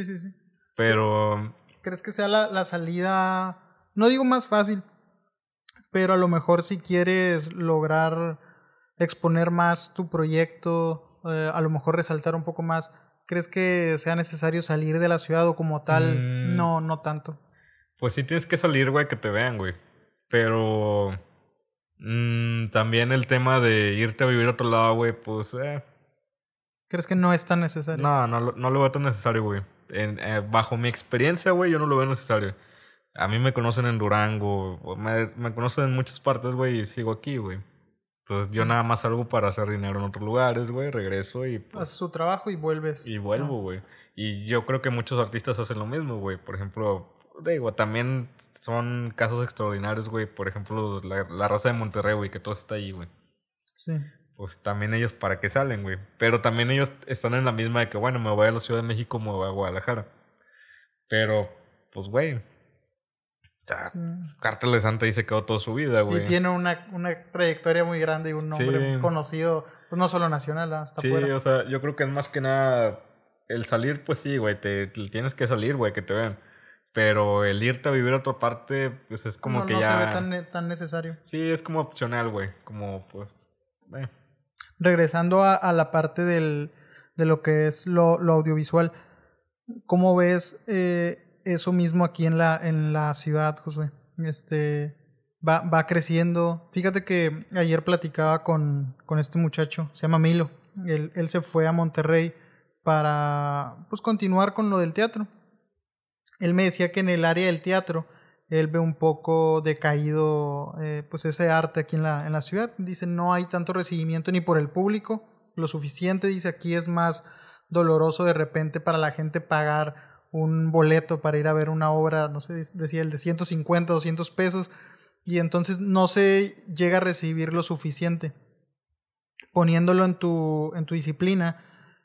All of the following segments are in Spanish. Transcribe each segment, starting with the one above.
Sí, sí, sí. Pero ¿Crees que sea la, la salida, no digo más fácil, pero a lo mejor si quieres lograr exponer más tu proyecto, eh, a lo mejor resaltar un poco más, ¿crees que sea necesario salir de la ciudad o como tal? Mm. No, no tanto. Pues sí tienes que salir, güey, que te vean, güey. Pero mm, también el tema de irte a vivir a otro lado, güey, pues eh, ¿Crees que no es tan necesario? no, no, lo- no lo veo tan necesario, güey. En- eh, bajo mi experiencia, güey, yo no lo veo necesario. A mí me conocen en Durango, me, me conocen en muchas partes, güey, y sigo aquí, güey. Entonces yo nada más salgo para hacer dinero en otros lugares, güey, regreso y pues, Haces su trabajo y vuelves. y vuelvo, güey. Y yo creo que muchos artistas hacen lo mismo, güey. Por ejemplo, digo, también son casos extraordinarios, güey. Por ejemplo, la, la raza de Monterrey, güey, que todo está ahí, güey. Sí. Pues también ellos para qué salen, güey. Pero también ellos están en la misma de que, bueno, me voy a la Ciudad de México, me voy a Guadalajara. Pero, pues, güey. O sea, sí. Cártel de Santa ahí se quedó toda su vida, güey. Y tiene una, una trayectoria muy grande y un nombre Sí. conocido, pues no solo nacional, hasta Sí, afuera. o sea, yo creo que es más que nada el salir, pues sí, güey, te, te tienes que salir, güey, que te vean. Pero el irte a vivir a otra parte, pues es como no, que no ya... se ve tan, tan necesario. Sí, es como opcional, güey, como pues... eh. Regresando a, la parte del, de lo que es lo, lo audiovisual, ¿cómo ves eh, eso mismo aquí en la, en la ciudad, Josué? Este, va, va creciendo. Fíjate que ayer platicaba con, con este muchacho, se llama Milo. Él, él se fue a Monterrey para pues, continuar con lo del teatro. Él me decía que en el área del teatro él ve un poco decaído eh, pues ese arte aquí en la, en la ciudad. Dice, no hay tanto recibimiento ni por el público, lo suficiente. Dice, aquí es más doloroso de repente para la gente pagar un boleto para ir a ver una obra, no sé, decía el de 150, 200 pesos, y entonces no se llega a recibir lo suficiente. Poniéndolo en tu, en tu disciplina,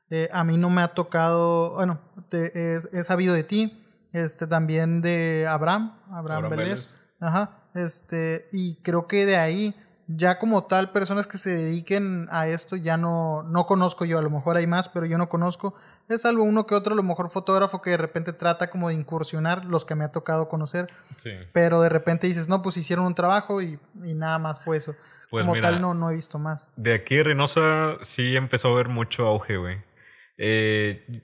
eh, a mí no me ha tocado, bueno, te- he, he sabido de ti, este también de Abraham, Abraham, Abraham Vélez. Ajá, este, y creo que de ahí, ya como tal, personas que se dediquen a esto, ya no, no conozco yo, a lo mejor hay más, pero yo no conozco. Es salvo uno que otro, a lo mejor fotógrafo que de repente trata como de incursionar, los que me ha tocado conocer, Sí. pero de repente dices, no, pues hicieron un trabajo y, y nada más fue eso. Pues como mira, tal, no, no he visto más. De aquí Reynosa sí empezó a haber mucho auge, güey. Eh,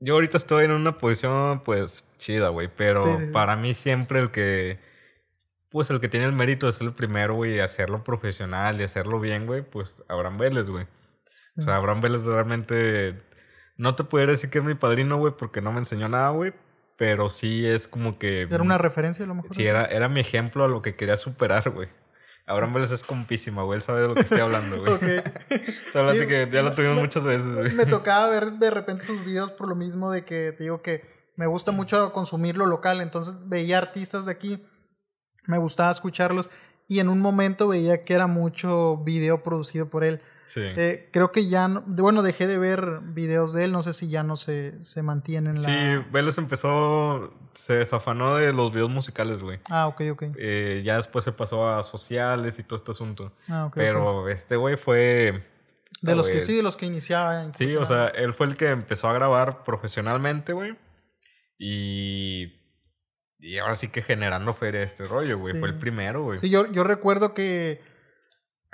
yo ahorita estoy en una posición, pues, chida, güey. Pero Sí, sí, sí. para mí siempre el que... Pues el que tiene el mérito de ser el primero, güey, y hacerlo profesional y hacerlo bien, güey, pues Abraham Vélez, güey. O sea, Abraham Vélez realmente... No te pudiera decir que es mi padrino, güey, porque no me enseñó nada, güey. Pero sí es como que... Era una referencia a lo mejor. Sí, era, era mi ejemplo a lo que quería superar, güey. Abraham Vélez es compísima, güey. Él sabe de lo que estoy hablando, güey. Ok. O sea, hablaste Sí, que ya lo tuvimos me- muchas veces, güey. Me tocaba ver de repente sus videos por lo mismo de que te digo que me gusta mucho consumir lo local, entonces veía artistas de aquí, me gustaba escucharlos y en un momento veía que era mucho video producido por él. Sí. Eh, creo que ya, no, bueno, dejé de ver videos de él, no sé si ya no se, se mantienen en la... Sí, Vélez empezó, se desafanó de los videos musicales, güey. Ah, ok, ok. Eh, ya después se pasó a sociales y todo este asunto. Ah, ok. Pero este güey fue... De los que sí, de los que iniciaba. Sí, o sea, él fue el que empezó a grabar profesionalmente, güey. Y... Y ahora sí que generando feria este rollo, güey. Sí. Fue el primero, güey. Sí, yo, yo recuerdo que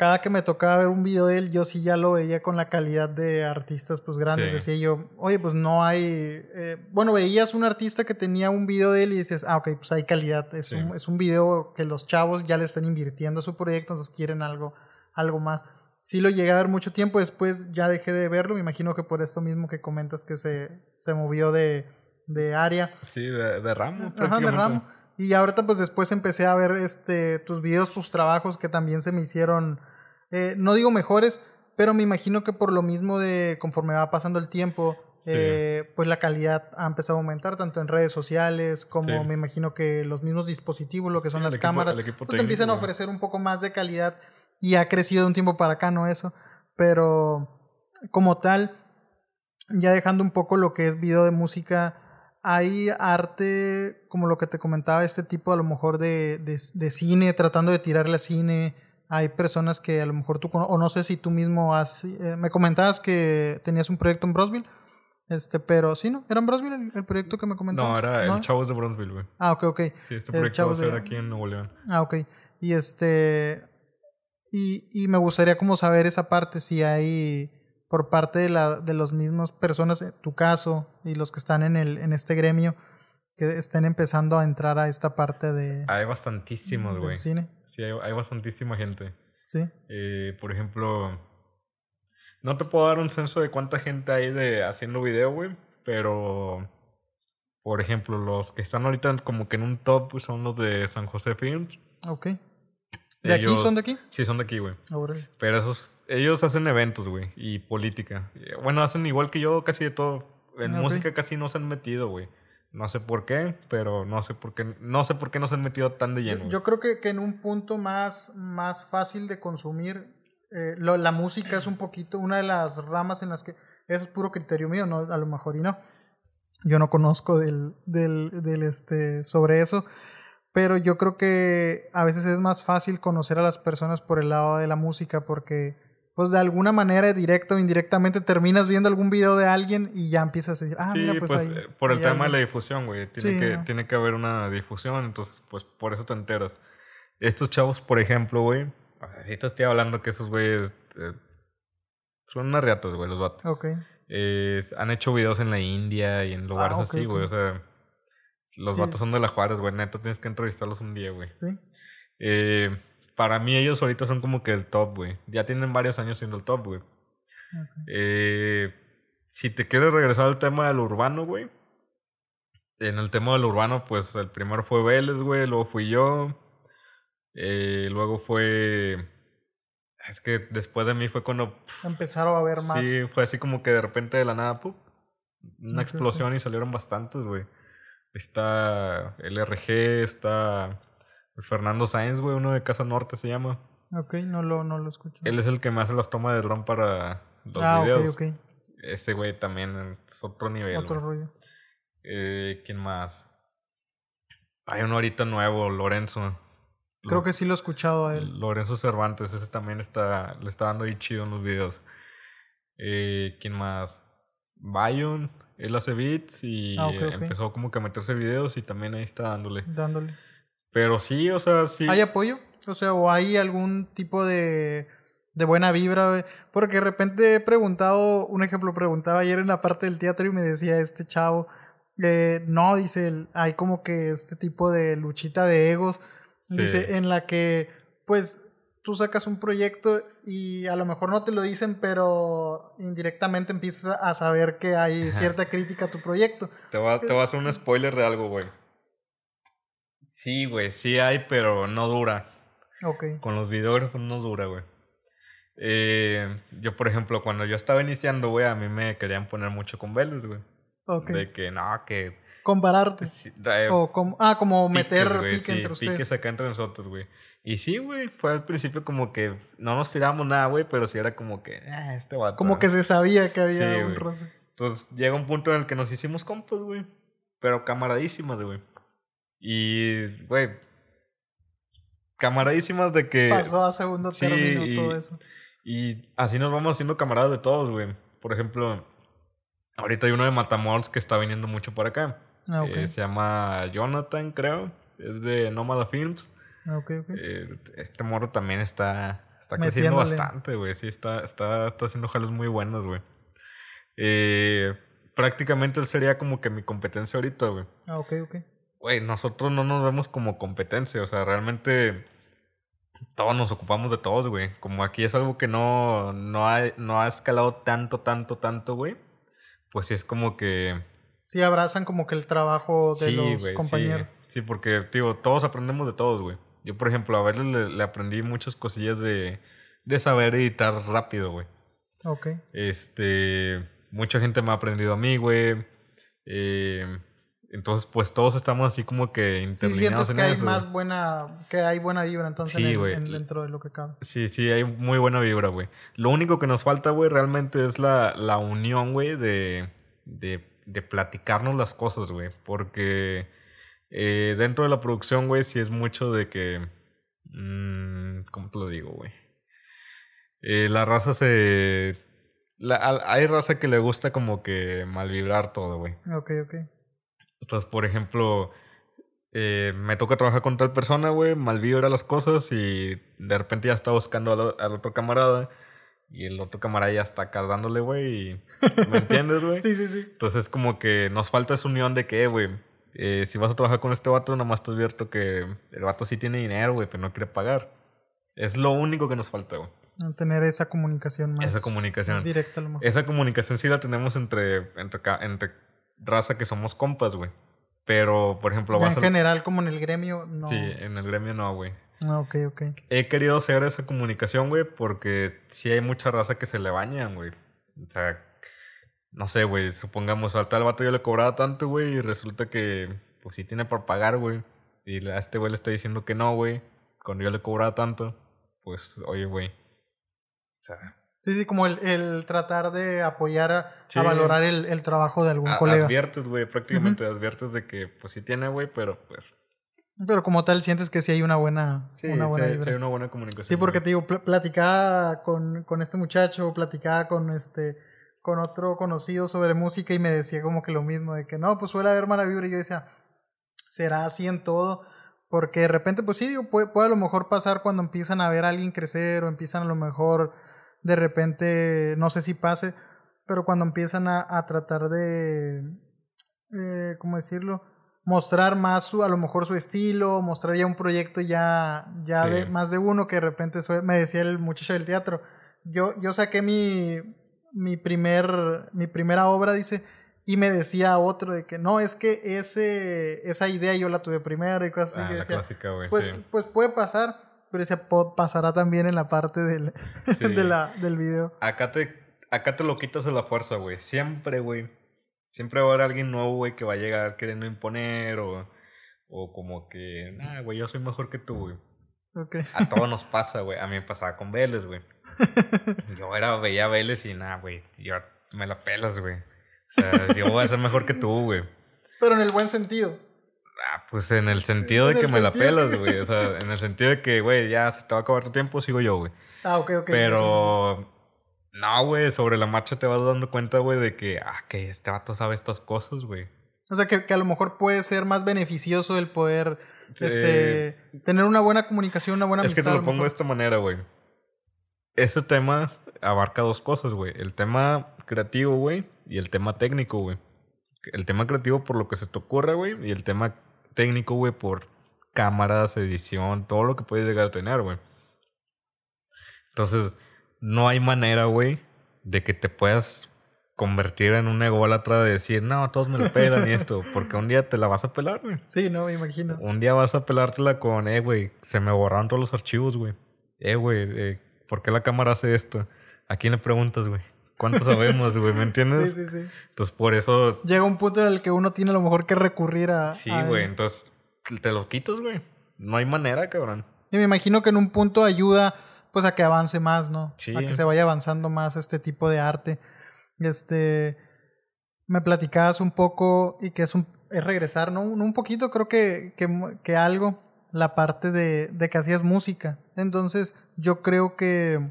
cada que me tocaba ver un video de él, yo sí ya lo veía con la calidad de artistas pues grandes. Sí. Decía yo, oye, pues no hay... eh, bueno, veías un artista que tenía un video de él y dices, ah, ok, pues hay calidad. Es, Sí. un, es un video que los chavos ya le están invirtiendo a su proyecto, entonces quieren algo, algo más. Sí lo llegué a ver mucho tiempo, después ya dejé de verlo. Me imagino que por esto mismo que comentas que se, se movió de, de área. Sí, de, de ramo. Ajá, de ramo. Y ahorita pues después empecé a ver este tus videos, tus trabajos que también se me hicieron, eh, no digo mejores, pero me imagino que por lo mismo de conforme va pasando el tiempo, Sí. eh, pues la calidad ha empezado a aumentar tanto en redes sociales como Sí. me imagino que los mismos dispositivos, lo que son Sí, las equipo- cámaras, pues, te empiezan a ofrecer un poco más de calidad y ha crecido de un tiempo para acá, ¿no? Eso, pero como tal, ya dejando un poco lo que es video de música, hay arte, como lo que te comentaba, este tipo a lo mejor de, de, de cine, tratando de tirarle a cine. Hay personas que a lo mejor tú, o no sé si tú mismo has, eh, me comentabas que tenías un proyecto en Brosville, Este, pero sí, ¿no? ¿Era en Brosville el, el proyecto que me comentabas? No, era el Chavos de Bronzeville, güey. Ah, ok, ok. Sí, este proyecto va a ser de- aquí en Nuevo León. Ah, ok. Y este. Y, y me gustaría como saber esa parte, si hay por parte de, la, de las mismas personas, en tu caso, y los que están en, el, en este gremio, que estén empezando a entrar a esta parte de, Hay bastantísimos, güey. cine. Sí, hay, hay bastantísima gente. Sí. Eh, por ejemplo, no te puedo dar un censo de cuánta gente hay de haciendo video, güey, pero por ejemplo, los que están ahorita como que en un top son los de San José Films. Ok. ¿De aquí son de aquí? Sí, son de aquí, güey. Pero esos, ellos hacen eventos, güey, y política. Bueno, hacen igual que yo casi de todo. En música casi no se han metido, güey. No sé por qué, pero no sé por qué, no sé por qué no se han metido tan de lleno. Yo, creo que, que en un punto más, más fácil de consumir, eh, lo- la música es un poquito una de las ramas en las que eso es puro criterio mío, no a lo mejor y no. Yo no conozco del, del, del este sobre eso, pero yo creo que a veces es más fácil conocer a las personas por el lado de la música porque pues de alguna manera directa o indirectamente terminas viendo algún video de alguien y ya empiezas a decir, ah, sí, mira, pues, pues, ahí eh, por el tema de la alguien". difusión, güey. Tiene, Sí, que, no. tiene que haber una difusión, entonces, pues por eso te enteras. Estos chavos, por ejemplo, güey. O sea, sí te estoy hablando que esos güeyes eh, son unas riatas, güey, los vatos. Ok. Eh, han hecho videos en la India y en lugares ok, así, güey. O sea, los Sí, vatos son de la Juárez, güey. Neta, tienes que entrevistarlos un día, güey. Sí. Eh, para mí, ellos ahorita son como que el top, güey. Ya tienen varios años siendo el top, güey. Eh, si te quieres regresar al tema del urbano, güey. En el tema del urbano, pues el primero fue Vélez, güey. Luego fui yo. Eh, luego fue. Es que después de mí fue cuando. Empezaron a ver más. Sí, fue así como que de repente de la nada. Una explosión y salieron bastantes, güey. Está el RG, está Fernando Sáenz, güey, uno de Casa Norte se llama. Ok, no lo, no lo escucho. Él es el que me hace las tomas de dron para los ah, videos. ok, ok. Ese güey también es otro nivel. Otro güey. rollo. Eh, ¿Quién más? Hay uno ahorita nuevo, Lorenzo. Creo Lo- que sí lo he escuchado a él. Lorenzo Cervantes, ese también está, le está dando ahí chido en los videos. Eh, ¿Quién más? Bayon, él hace beats y Ah, empezó como que a meterse videos y también ahí está dándole. Dándole. Pero sí, o sea, sí. ¿Hay apoyo? O sea, ¿o hay algún tipo de, de buena vibra? Porque de repente he preguntado, un ejemplo, preguntaba ayer en la parte del teatro y me decía este chavo, eh, no, dice, hay como que este tipo de luchita de egos, Sí. dice, en la que, pues, tú sacas un proyecto y a lo mejor no te lo dicen, pero indirectamente empiezas a saber que hay cierta crítica a tu proyecto. Te voy, te voy a hacer un spoiler de algo, güey. Sí, güey, sí hay, pero no dura. Ok. Con los videógrafos no dura, güey. Eh, yo, por ejemplo, cuando yo estaba iniciando, güey, a mí me querían poner mucho con Vélez, güey. Ok. De que, no, que... Compararte. eh, O como, ah, como piques, meter pique sí, entre ustedes. piques acá entre nosotros, güey. Y sí, güey, fue al principio como que no nos tiramos nada, güey, pero sí era como que, ah, este vato. Como que se sabía que había Sí, un roce. Entonces llega un punto en el que nos hicimos compas, güey. Pero camaradísimas, güey. Y, güey. Camaradísimas de que. Pasó a segundo sí, término y- todo eso. Y así nos vamos haciendo camaradas de todos, güey. Por ejemplo, ahorita hay uno de Matamoros que está viniendo mucho por acá. Ah, ok. Eh, se llama Jonathan, creo. Es de Nómada Films. Ah, ok, ok. Eh, este morro también está, está creciendo bastante, güey. Sí, está, está, está haciendo jalos muy buenos, güey. Eh, prácticamente él sería como que mi competencia ahorita, güey. Ah, ok, ok. Güey, nosotros no nos vemos como competencia. O sea, realmente todos nos ocupamos de todos, güey. Como aquí es algo que no, no, ha, no ha escalado tanto, tanto, tanto, güey. Pues sí es como que... Sí, abrazan como que el trabajo de sí, los compañeros. Sí, sí, porque, digo, todos aprendemos de todos, güey. Yo, por ejemplo, a verle le, le aprendí muchas cosillas de, de saber editar rápido, güey. Ok. Este, mucha gente me ha aprendido a mí, güey. Eh, entonces, pues todos estamos así como que Sí, interlineados sientes en que hay más güey. buena, que hay buena vibra entonces Sí, en el- güey. en- dentro de lo que cabe. Sí, sí, hay muy buena vibra, güey. Lo único que nos falta, güey, realmente es la, la unión, güey, de, de, de platicarnos las cosas, güey. Porque eh, dentro de la producción, güey, sí es mucho de que... mm, ¿Cómo te lo digo, güey? Eh, la raza se... hay raza que le gusta como que malvibrar todo, güey. Ok, ok. Entonces, por ejemplo, eh, me toca trabajar con tal persona, güey, malvibra las cosas y de repente ya está buscando al, otro camarada y el otro camarada ya está acá dándole, güey. ¿Me entiendes, güey? sí, sí, sí. Entonces, como que nos falta esa unión de que, güey, eh, si vas a trabajar con este vato, nada más te advierto que el vato sí tiene dinero, güey, pero no quiere pagar. Es lo único que nos falta, güey. Tener esa comunicación más. Esa comunicación. directa, a lo mejor. Esa comunicación sí la tenemos entre, entre, entre raza que somos compas, güey. Pero, por ejemplo, ya en general, como en el gremio, no. Sí, en el gremio no, güey. Ah, ok, ok. He querido hacer esa comunicación, güey, porque sí hay mucha raza que se le bañan, güey. O sea, no sé, güey, supongamos, al tal vato yo le cobraba tanto, güey, y resulta que, pues sí tiene por pagar, güey. Y a este güey le está diciendo que no, güey, cuando yo le cobraba tanto, pues, oye, güey. O sea. Sí, sí, como el, el tratar de apoyar a, valorar el, el, trabajo de algún colega. Adviertes, güey, prácticamente adviertes de que, pues sí tiene, güey, pero pues. Pero como tal, sientes que sí hay una buena. Sí, una buena sí, hay una buena comunicación. Sí, porque te digo, platicaba con, con este muchacho, platicaba con este con otro conocido sobre música y me decía como que lo mismo, de que no, pues suele haber mala vibra y yo decía, será así en todo, porque de repente, pues sí, puede, puede a lo mejor pasar cuando empiezan a ver a alguien crecer o empiezan a lo mejor de repente, no sé si pase, pero cuando empiezan a, a tratar de, eh, ¿cómo decirlo? Mostrar más su, a lo mejor su estilo, mostrar ya un proyecto ya, ya de más de uno que de repente me decía el muchacho del teatro. Yo, yo saqué mi, mi, primer, mi primera obra, dice, y me decía otro de que no, es que ese, esa idea yo la tuve primero y cosas así. Ah, la clásica. Pues, pues puede pasar, pero ese pasará también en la parte del, de la, del video. Acá te, acá te lo quitas de la fuerza, güey. Siempre, güey. Siempre va a haber alguien nuevo, güey, que va a llegar queriendo imponer o, o como que, nah, güey, yo soy mejor que tú, güey. Okay. A todos nos pasa, güey. A mí me pasaba con Vélez, güey. yo era, veía Vélez y nada, güey, yo me la pelas, güey. O sea, yo voy a ser mejor que tú, güey. Pero en el buen sentido. Ah, pues en el sentido de que me la pelas, güey. O sea, en el sentido de que, güey, ya se te va a acabar tu tiempo, sigo yo, güey. Ah, ok, ok. Pero. No, güey, sobre la marcha te vas dando cuenta, güey, de que, ah, que este vato sabe estas cosas, güey. O sea, que, que, a lo mejor puede ser más beneficioso el poder este, tener una buena comunicación, una buena amistad. Es que te lo pongo de esta manera, güey este tema abarca dos cosas, güey. El tema creativo, güey, y el tema técnico, güey. El tema creativo por lo que se te ocurra, güey, y el tema técnico, güey, por cámaras, edición, todo lo que puedes llegar a tener, güey. Entonces, no hay manera, güey, de que te puedas convertir en un ególatra de decir, no, todos me lo pelan y esto, porque un día te la vas a pelar, güey. Sí, no, me imagino. Un día vas a pelártela con, eh, güey, se me borraron todos los archivos, güey. Eh, güey, eh, ¿por qué la cámara hace esto? ¿A quién le preguntas, güey? ¿Cuánto sabemos, güey? ¿Me entiendes? Sí, sí, sí. Entonces, por eso... Llega un punto en el que uno tiene a lo mejor que recurrir a... Sí, güey. Entonces, te lo quitas, güey. No hay manera, cabrón. Y me imagino que en un punto ayuda, pues, a que avance más, ¿no? Sí. A que se vaya avanzando más este tipo de arte. Este... Me platicabas un poco y que es un... Es regresar, ¿no? Un poquito, creo que, que, que algo la parte de, de que hacías música. Entonces, yo creo que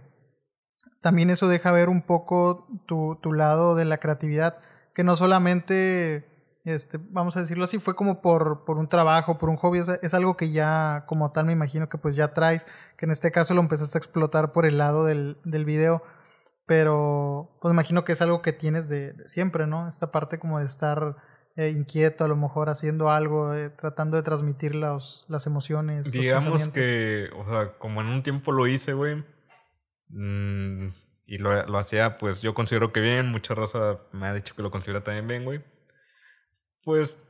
también eso deja ver un poco tu, tu lado de la creatividad, que no solamente, este, vamos a decirlo así, fue como por, por un trabajo, por un hobby, es algo que ya como tal me imagino que pues ya traes, que en este caso lo empezaste a explotar por el lado del, del video, pero pues imagino que es algo que tienes de, de siempre, ¿no? Esta parte como de estar eh, inquieto, a lo mejor haciendo algo, eh, tratando de transmitir los, las emociones. Digamos que, o sea, como en un tiempo lo hice, güey. Mm, y lo, lo, hacía, pues yo considero que bien. Mucha raza me ha dicho que lo considera también bien, güey. Pues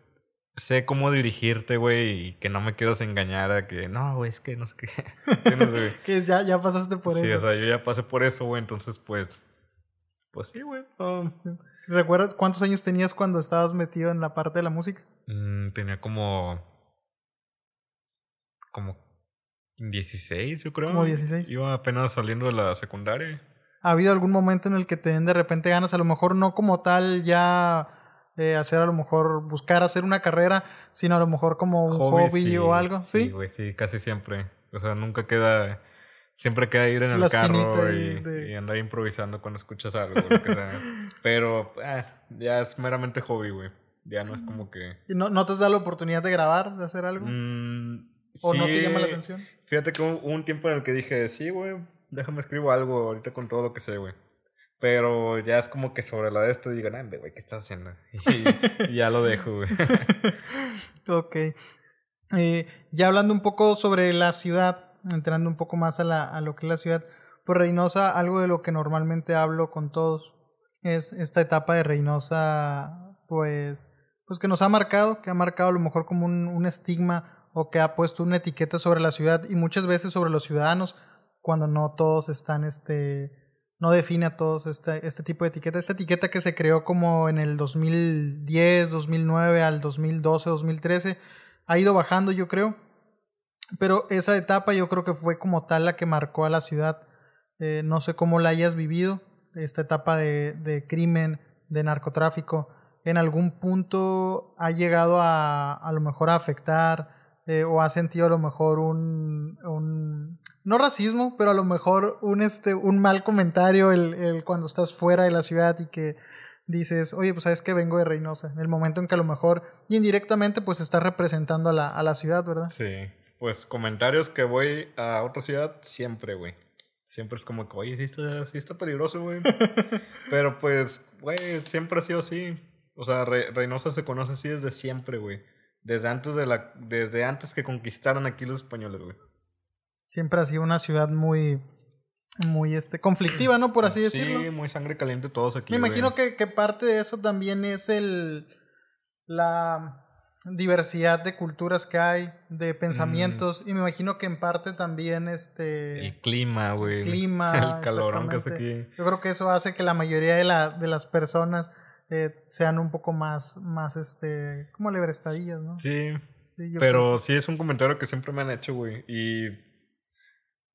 sé cómo dirigirte, güey, y que no me quieras engañar a que no, güey, es que no sé qué. que ya, ya pasaste por eso. Sí, o sea, yo ya pasé por eso, güey, entonces, pues, pues sí, güey. ¿Recuerdas cuántos años tenías cuando estabas metido en la parte de la música? Mm, tenía como. como 16, yo creo. Como 16. Iba apenas saliendo de la secundaria. ¿Ha habido algún momento en el que te den de repente ganas, a lo mejor no como tal ya eh, hacer a lo mejor buscar hacer una carrera, sino a lo mejor como un hobby, o algo? Sí, sí, güey, sí, casi siempre. O sea, nunca queda Siempre queda ir en el carro y, de- y andar improvisando cuando escuchas algo. lo que sea. Pero eh, ya es meramente hobby, güey. Ya no es como que... ¿Y no, no te has dado la oportunidad de grabar, de hacer algo? Mm, ¿O no te sí, llama la atención? Fíjate que hubo un tiempo en el que dije, sí, güey, déjame escribo algo ahorita con todo lo que sé, güey. Pero ya es como que sobre la de esto digan, ah, güey, ¿qué estás haciendo? Y, y ya lo dejo, güey. Ok. Eh, ya hablando un poco sobre la ciudad, entrando un poco más a, la, a lo que es la ciudad, pues Reynosa, algo de lo que normalmente hablo con todos, es esta etapa de Reynosa, pues, pues que nos ha marcado, que ha marcado a lo mejor como un, un estigma o que ha puesto una etiqueta sobre la ciudad y muchas veces sobre los ciudadanos, cuando no todos están, este, no define a todos este, este tipo de etiqueta. Esta etiqueta que se creó como en el 2010, 2009 al 2012, 2013, ha ido bajando yo creo. Pero esa etapa yo creo que fue como tal la que marcó a la ciudad. Eh, no sé cómo la hayas vivido, esta etapa de, de crimen, de narcotráfico. En algún punto ha llegado a a lo mejor a afectar eh, o ha sentido a lo mejor un, un no racismo, pero a lo mejor un este un mal comentario el, el cuando estás fuera de la ciudad y que dices, oye, pues sabes que vengo de Reynosa, en el momento en que a lo mejor indirectamente pues estás representando a la, a la ciudad, ¿verdad? Sí, pues comentarios que voy a otra ciudad, siempre, güey. Siempre es como que, oye, sí está, sí está peligroso, güey. Pero pues, güey, siempre ha sido así. O sea, Re- Reynosa se conoce así desde siempre, güey. Desde antes de la, desde antes que conquistaran aquí los españoles, güey. Siempre ha sido una ciudad muy, muy este, conflictiva, ¿no? Por así decirlo. Sí, muy sangre caliente todos aquí. Me güey. imagino que, que parte de eso también es el la diversidad de culturas que hay, de pensamientos, y me imagino que en parte también este El clima, güey. clima, El calorón que hace aquí. Yo creo que eso hace que la mayoría de, la, de las personas eh, sean un poco más, más este, como lebrestadillas, ¿no? Sí, pero sí es un comentario que siempre me han hecho, güey. Y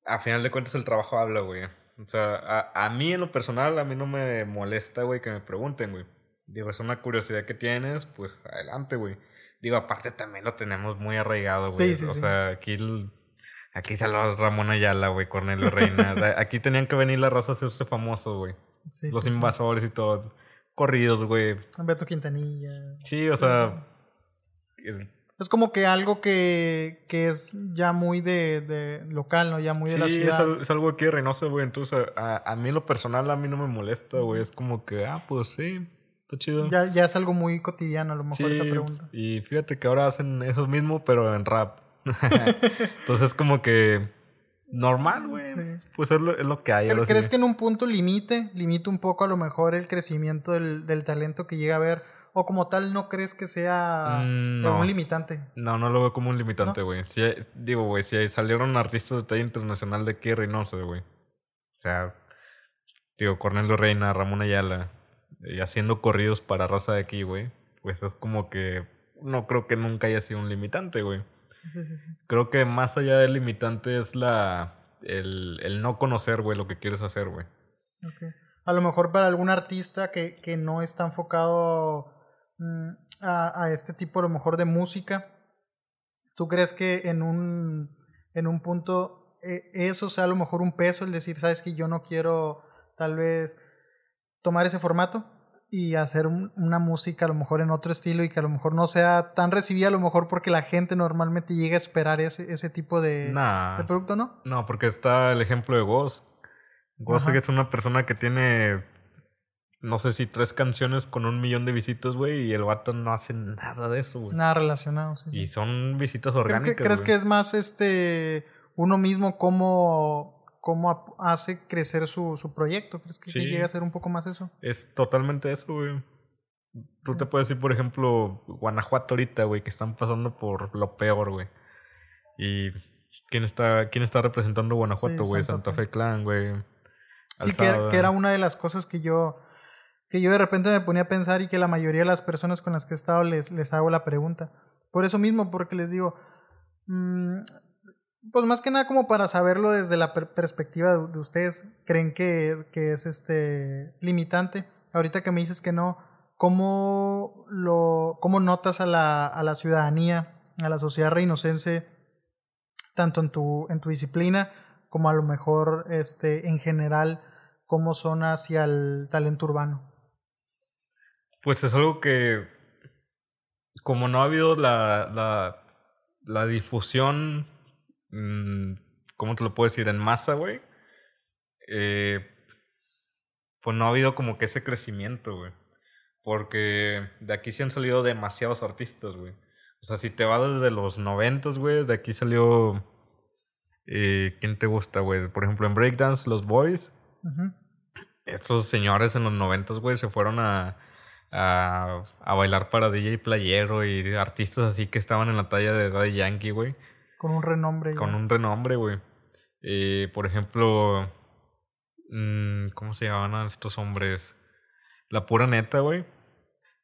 a final de cuentas el trabajo habla, güey. O sea, a, a mí en lo personal, a mí no me molesta, güey, que me pregunten, güey. Digo, es una curiosidad que tienes, pues adelante, güey. Digo, aparte también lo tenemos muy arraigado, güey. Sí, sí, o sí. sea, aquí, el- aquí salió Ramón Ayala, güey, Cornelio Reina. aquí tenían que venir la raza a hacerse famosos, güey. sí, Los invasores y todo. Corridos, güey. Beto Quintanilla. Sí, o sea... el- Es como que algo que, que es ya muy de, de local, ¿no? Ya muy de la Sí, es, ciudad. al- es algo aquí de Reynosa, güey. Entonces, a, a mí lo personal, a mí no me molesta, güey. Es como que, ah, pues sí, está chido. Ya, ya es algo muy cotidiano, a lo mejor, esa Sí, pregunta. y fíjate que ahora hacen eso mismo, pero en rap. Entonces, como que normal, güey. Sí. Pues es lo, es lo que hay. ¿Cre- ahora sí. ¿Crees que en un punto limite, limite un poco a lo mejor el crecimiento del, del talento que llega a haber? ¿O como tal no crees que sea Mm, no. un limitante? No, no lo veo como un limitante, güey. Sí, digo, güey, si salieron artistas de talla internacional de aquí de Reynosa, güey. O sea, digo, Cornelio Reina, Ramón Ayala, y haciendo corridos para raza de aquí, güey. Pues es como que no creo que nunca haya sido un limitante, güey. Sí, sí, sí. Creo que más allá del limitante es la el, el no conocer, güey, lo que quieres hacer, güey. A lo mejor para algún artista que, que no está enfocado mm, a, a este tipo, a lo mejor, de música, ¿tú crees que en un, en un punto eh, eso sea a lo mejor un peso, el decir, sabes que yo no quiero tal vez tomar ese formato y hacer un- una música a lo mejor en otro estilo y que a lo mejor no sea tan recibida, a lo mejor porque la gente normalmente llega a esperar ese, ese tipo de, Nah. de producto, ¿no? No, porque está el ejemplo de Goz. Goz Ajá. que es una persona que tiene, no sé si tres canciones con un millón de visitas, güey, y el vato no hace nada de eso, güey. Nada relacionado. sí, sí. Y son visitas ¿Crees, orgánicas. que, ¿crees que es más este uno mismo cómo, cómo hace crecer su, su proyecto? ¿Crees que, que Sí. llega a ser un poco más eso? Es totalmente eso, güey. Tú te puedes decir, por ejemplo, Guanajuato ahorita, güey, que están pasando por lo peor, güey. Y ¿quién está, quién está representando Guanajuato, Sí, güey? Santa Fe. Fe Clan, güey. Sí, que era una de las cosas que yo que yo de repente me ponía a pensar y que la mayoría de las personas con las que he estado les, les hago la pregunta. Por eso mismo, porque les digo, mm, pues más que nada como para saberlo desde la per- perspectiva de, de ustedes, ¿creen que, que es este limitante? Ahorita que me dices que no, ¿cómo, lo, cómo notas a la, a la ciudadanía, a la sociedad reinocense, tanto en tu, en tu disciplina como a lo mejor este, en general, cómo son hacia el talento urbano. Pues es algo que, como no ha habido la, la, la difusión, mmm, ¿cómo te lo puedo decir? En masa, güey. Eh, pues no ha habido como que ese crecimiento, güey. Porque de aquí sí han salido demasiados artistas, güey. O sea, si te vas desde los noventas, güey, de aquí salió... Eh, ¿Quién te gusta, güey? Por ejemplo, en Breakdance, los Boys. Estos señores en los noventas, güey, se fueron a, a, a, bailar para DJ Playero y artistas así que estaban en la talla de Daddy Yankee, güey. Con un renombre. Con un renombre, güey. Eh, por ejemplo, mmm, ¿cómo se llamaban estos hombres? La pura neta, güey.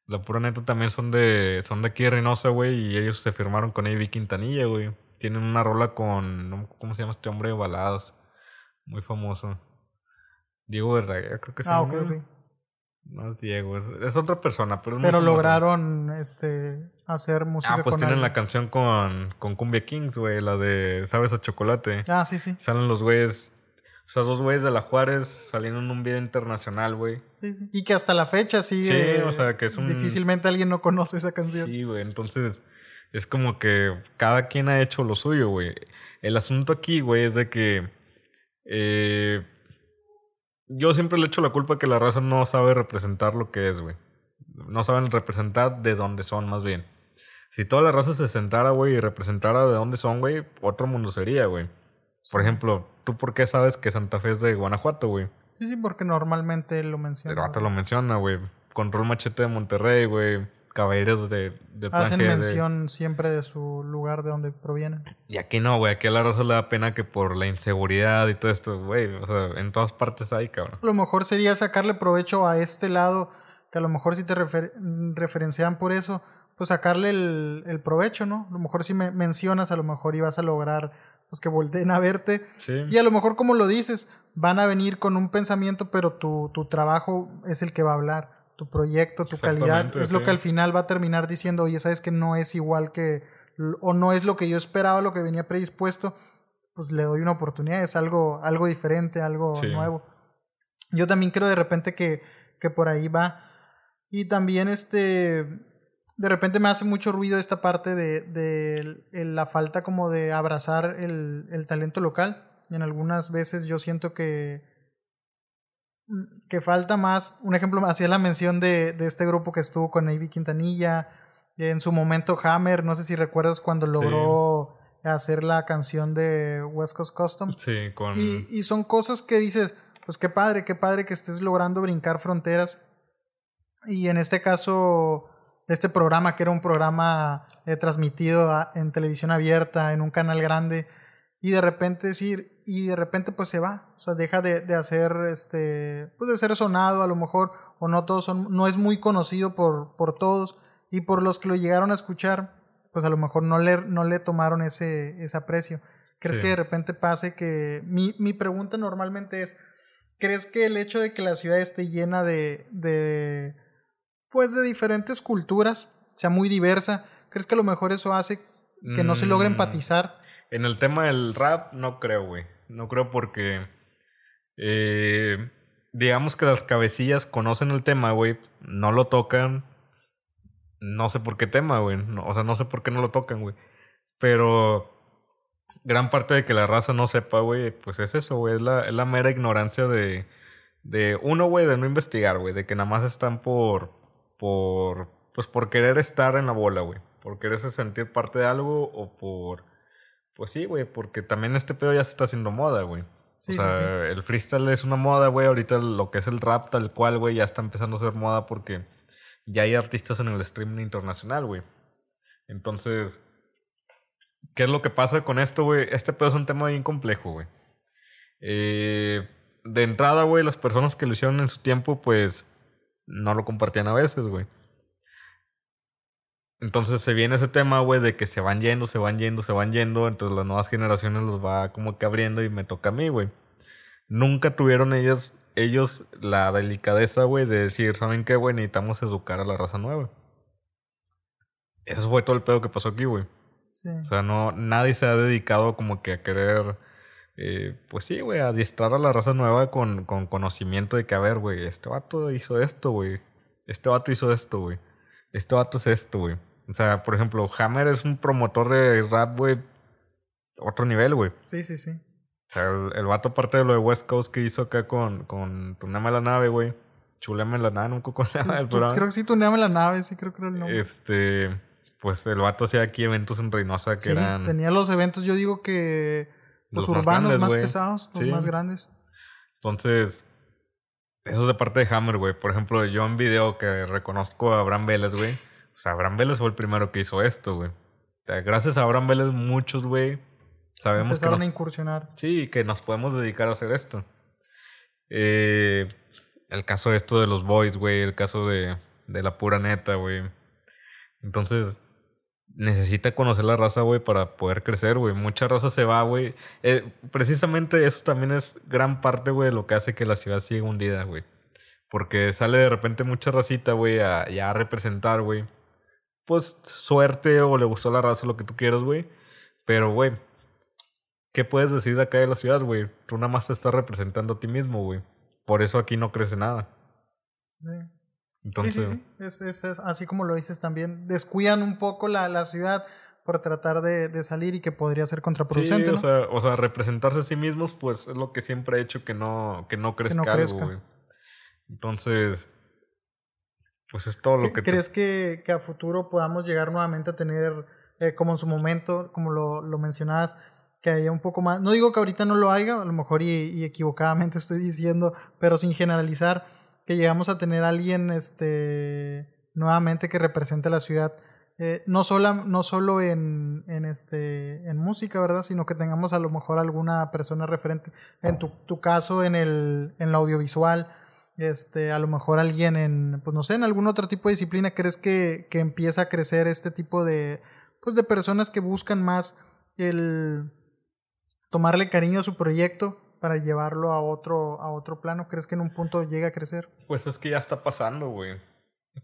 La pura neta también son de son de aquí de Reynosa, güey, y ellos se firmaron con Avi Quintanilla, güey. Tienen una rola con ¿cómo se llama este hombre de baladas? Muy famoso. Diego Verdaguer, creo que se ah, llama. No es Diego, es, es otra persona, pero es Pero muy lograron este hacer música Ah, pues con tienen la canción con, con Cumbia Kings, güey, la de Sabes a Chocolate. Ah, sí, sí. Salen los güeyes, o sea, dos güeyes de la Juárez saliendo en un video internacional, güey. Sí, sí. Y que hasta la fecha sigue. Sí, o sea, que es un- Difícilmente alguien no conoce esa canción. Sí, güey, entonces es como que cada quien ha hecho lo suyo, güey. El asunto aquí, güey, es de que eh, yo siempre le echo la culpa que la raza no sabe representar lo que es, güey. No saben representar de dónde son, más bien. Si toda la raza se sentara, güey, y representara de dónde son, güey, otro mundo sería, güey. Por ejemplo, ¿tú por qué sabes que Santa Fe es de Guanajuato, güey? Sí, sí, porque normalmente lo menciona. Pero te lo menciona, güey. Control Machete de Monterrey, güey. Caballeros de, de Hacen de- mención siempre de su lugar de donde provienen. Y aquí no, güey. Aquí a la raza le da pena que por la inseguridad y todo esto, güey. O sea, en todas partes hay, cabrón. A lo mejor sería sacarle provecho a este lado, que a lo mejor si te refer- referencian por eso, pues sacarle el, el provecho, ¿no? A lo mejor si me mencionas, a lo mejor ibas a lograr pues que volteen a verte. Sí. Y a lo mejor, como lo dices, van a venir con un pensamiento, pero tu, tu trabajo es el que va a hablar. Tu proyecto, tu calidad, es lo sí. que al final va a terminar diciendo, oye, sabes que no es igual que, o no es lo que yo esperaba, lo que venía predispuesto, pues le doy una oportunidad, es algo, algo diferente, algo Sí. nuevo. Yo también creo de repente que, que por ahí va. Y también este, de repente me hace mucho ruido esta parte de, de el- la falta como de abrazar el, el talento local. Y en algunas veces yo siento que, que falta más. Un ejemplo, hacía la mención de, de este grupo que estuvo con Navy Quintanilla. En su momento Hammer, no sé si recuerdas cuando logró hacer la canción de West Coast Custom. Sí, con. Y, y son cosas que dices, pues qué padre, qué padre que estés logrando brincar fronteras. Y en este caso, este programa, que era un programa eh, transmitido a- en televisión abierta, en un canal grande, y de repente decir, y de repente pues se va, o sea, deja de, de hacer, este, pues de ser sonado a lo mejor, o no todos son, no es muy conocido por, por todos, y por los que lo llegaron a escuchar, pues a lo mejor no le, no le tomaron ese, ese aprecio. ¿Crees Sí. que de repente pase que, mi, mi pregunta normalmente es, ¿crees que el hecho de que la ciudad esté llena de, de pues de diferentes culturas, sea muy diversa, ¿crees que a lo mejor eso hace que no se logre Mm. empatizar? En el tema del rap, no creo, güey. No creo porque. eh, digamos que las cabecillas conocen el tema, güey. No lo tocan. No sé por qué tema, güey. O sea, no sé por qué no lo tocan, güey. Pero. Gran parte de que la raza no sepa, güey, pues es eso, güey. Es la, es la mera ignorancia de. De uno, güey, de no investigar, güey. De que nada más están por. Por. Pues por querer estar en la bola, güey. Por quererse sentir parte de algo o por. Pues sí, güey, porque también este pedo ya se está haciendo moda, güey. Sí, o sea, sí, sí. el freestyle es una moda, güey. Ahorita lo que es el rap tal cual, güey, ya está empezando a ser moda porque ya hay artistas en el streaming internacional, güey. Entonces, ¿qué es lo que pasa con esto, güey? Este pedo es un tema bien complejo, güey. Eh, de entrada, güey, las personas que lo hicieron en su tiempo, pues, no lo compartían a veces, güey. Entonces se viene ese tema, güey, de que se van yendo, se van yendo, se van yendo. Entonces las nuevas generaciones los va como que abriendo y me toca a mí, güey. Nunca tuvieron ellas, ellos la delicadeza, güey, de decir, ¿saben qué, güey? Necesitamos educar a la raza nueva. Eso fue todo el pedo que pasó aquí, güey. Sí. O sea, no, nadie se ha dedicado como que a querer eh, pues sí, güey, adiestrar a la raza nueva con, con conocimiento de que, a ver, güey, este vato hizo esto, güey. Este vato hizo esto, güey. Este vato es esto, güey. O sea, por ejemplo, Hammer es un promotor de rap, güey. Otro nivel, güey. Sí, sí, sí. O sea, el, el, vato, aparte de lo de West Coast que hizo acá con, con Tuname la nave, güey. Chuleme la nave, nunca con sí, Creo que sí, Tuname la nave, sí, creo que era el nombre. Este. Pues el vato hacía aquí eventos en Reynosa que sí, eran. Tenía los eventos, yo digo que. Los, los urbanos más, grandes, más pesados, los sí. más grandes. Entonces. Eso es de parte de Hammer, güey. Por ejemplo, yo en video que reconozco a Abraham Vélez, güey. O sea, Abraham Vélez fue el primero que hizo esto, güey. O sea, gracias a Abraham Vélez, muchos, güey, sabemos Empezaron que. Nos, a incursionar. Sí, que nos podemos dedicar a hacer esto. Eh, el caso de esto de los boys, güey. El caso de, de la pura neta, güey. Entonces, necesita conocer la raza, güey, para poder crecer, güey. Mucha raza se va, güey. Eh, precisamente eso también es gran parte, güey, de lo que hace que la ciudad siga hundida, güey. Porque sale de repente mucha racita, güey, a, ya a representar, güey. Pues suerte o le gustó la raza, lo que tú quieras, güey. Pero, güey, ¿qué puedes decir acá de la ciudad, güey? Tú nada más te estás representando a ti mismo, güey. Por eso aquí no crece nada. Sí. Entonces, sí, sí, sí. Es, es, es, así como lo dices también. Descuidan un poco la, la ciudad por tratar de, de, salir y que podría ser contraproducente. Sí, ¿no? o, sea, o sea, representarse a sí mismos, pues es lo que siempre ha hecho que no, que no crezca, que no crezca. algo, güey. Entonces, pues es todo lo que... ¿Crees te... que, que a futuro podamos llegar nuevamente a tener, eh, como en su momento, como lo, lo mencionabas, que haya un poco más... No digo que ahorita no lo haya, a lo mejor y, y equivocadamente estoy diciendo, pero sin generalizar que llegamos a tener a alguien este nuevamente que represente la ciudad eh, no solo no solo en, en este en música verdad sino que tengamos a lo mejor alguna persona referente en tu, tu caso en el en lo audiovisual este a lo mejor alguien en pues no sé en algún otro tipo de disciplina crees que, que empieza a crecer este tipo de pues de personas que buscan más el tomarle cariño a su proyecto para llevarlo a otro, a otro plano? ¿Crees que en un punto llega a crecer? Pues es que ya está pasando, güey.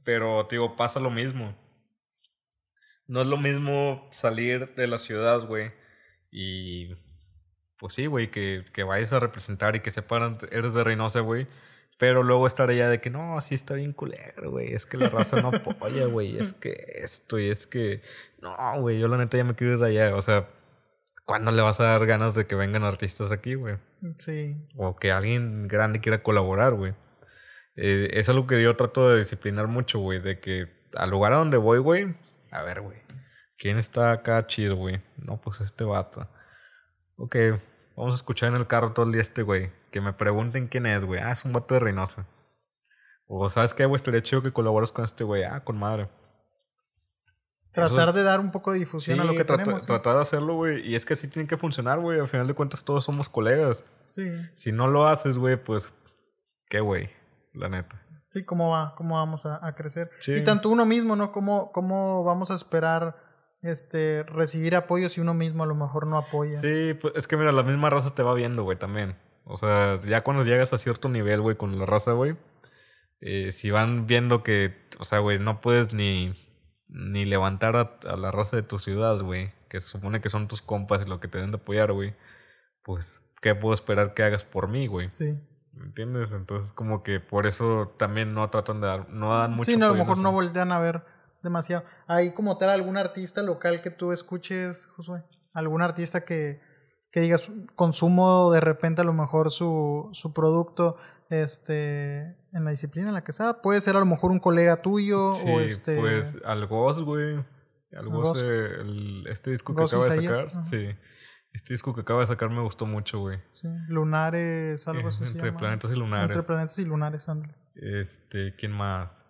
Pero, digo, pasa lo mismo. No es lo mismo salir de la ciudad, güey. Y. Pues sí, güey, que, que vayas a representar y que sepan, eres de Reynosa, güey. Pero luego estar allá de que no, así está bien culero, güey. Es que la raza no apoya, güey. Es que esto y es que. No, güey, yo la neta ya me quiero ir allá. O sea, ¿cuándo le vas a dar ganas de que vengan artistas aquí, güey? Sí. O que alguien grande quiera colaborar, güey. Eh, es algo que yo trato de disciplinar mucho, güey. De que al lugar a donde voy, güey. A ver, güey. ¿Quién está acá chido, güey? No, pues este vato. Ok, vamos a escuchar en el carro todo el día este, güey. Que me pregunten quién es, güey. Ah, es un vato de Reynosa. O, ¿sabes qué, güey? Estaría chido que colabores con este, güey. Ah, con madre. Tratar Eso, de dar un poco de difusión sí, a lo que trata, tenemos. ¿sí? Tratar de hacerlo, güey. Y es que así tiene que funcionar, güey. Al final de cuentas, todos somos colegas. Sí. Si no lo haces, güey, pues. ¿Qué, güey? La neta. Sí, ¿cómo va? ¿Cómo vamos a, a crecer? Sí. Y tanto uno mismo, ¿no? ¿Cómo, ¿Cómo vamos a esperar este recibir apoyo si uno mismo a lo mejor no apoya? Sí, pues es que mira, la misma raza te va viendo, güey, también. O sea, ya cuando llegas a cierto nivel, güey, con la raza, güey. Eh, si van viendo que, o sea, güey, no puedes ni ni levantar a, a, la raza de tu ciudad, güey, que se supone que son tus compas y lo que te deben de apoyar, güey, pues, ¿qué puedo esperar que hagas por mí, güey? Sí. ¿Me entiendes? Entonces, como que por eso también no tratan de dar, no dan mucho Sí, no, a lo mejor no voltean a ver demasiado. ¿Hay como tal algún artista local que tú escuches, Josué? ¿Algún artista que, que digas, consumo de repente a lo mejor su, su producto este en la disciplina en la que sea. Puede ser a lo mejor un colega tuyo sí, o este. Pues al Ghost, güey. Al el, este disco que acaba de sacar. ajá. Sí. Este disco que acaba de sacar me gustó mucho, güey. Sí. Lunares, algo así. se Entre llama. planetas y lunares. Entre planetas y lunares, ándale. Este, ¿quién más?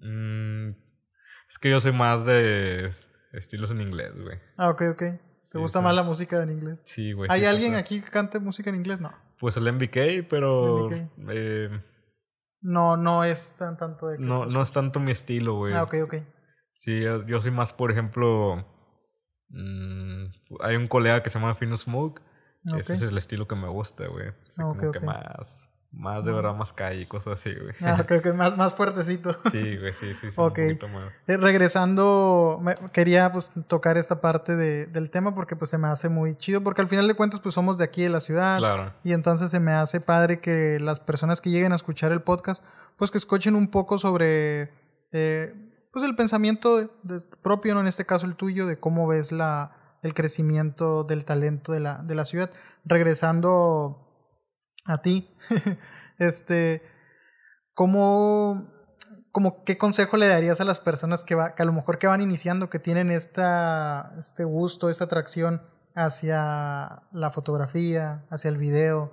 Mm, es que yo soy más de estilos en inglés, güey. Ah, ok, ok. ¿Te Sí, gusta sí. más la música en inglés? Sí, güey. ¿Hay sí, alguien aquí que cante música en inglés? No. Pues el MBK, pero MBK. eh, No, no es tan tanto de no, no es tanto mi estilo, güey. Ah, ok, ok. Sí, yo soy más, por ejemplo, mm, hay un colega que se llama Fino Smoke. Ok. Ese es el estilo que me gusta, güey. Así Ah, ok, como que más, Más de Ah. verdad, más calle y cosas así, güey. Ah, creo que más, más fuertecito. Sí, güey, sí, sí, sí. Ok. Un poquito más. Eh, regresando, me- quería pues tocar esta parte de- del tema porque pues se me hace muy chido porque al final de cuentas pues somos de aquí de la ciudad Claro. y entonces se me hace padre que las personas que lleguen a escuchar el podcast pues que escuchen un poco sobre eh, pues el pensamiento de- de- propio, ¿no? en este caso el tuyo, de cómo ves la, el crecimiento del talento de la, de la ciudad. Regresando a ti, este, ¿cómo, como qué consejo le darías a las personas que, va, que a lo mejor que van iniciando, que tienen esta, este gusto, esta atracción hacia la fotografía, hacia el video?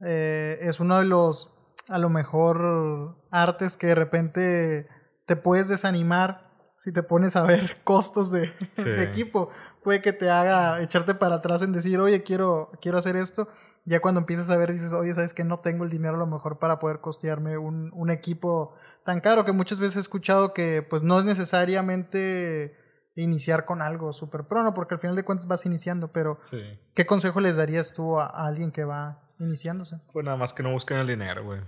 Eh, es uno de los, a lo mejor, artes que de repente te puedes desanimar si te pones a ver costos de, Sí. de equipo. Puede que te haga echarte para atrás en decir, oye, quiero, quiero hacer esto. Ya cuando empiezas a ver, dices, oye, sabes que no tengo el dinero a lo mejor para poder costearme un, un equipo tan caro que muchas veces he escuchado que pues no es necesariamente iniciar con algo súper prono, porque al final de cuentas vas iniciando, pero Sí. ¿qué consejo les darías tú a, a alguien que va iniciándose? Pues nada más que no busquen el dinero, güey.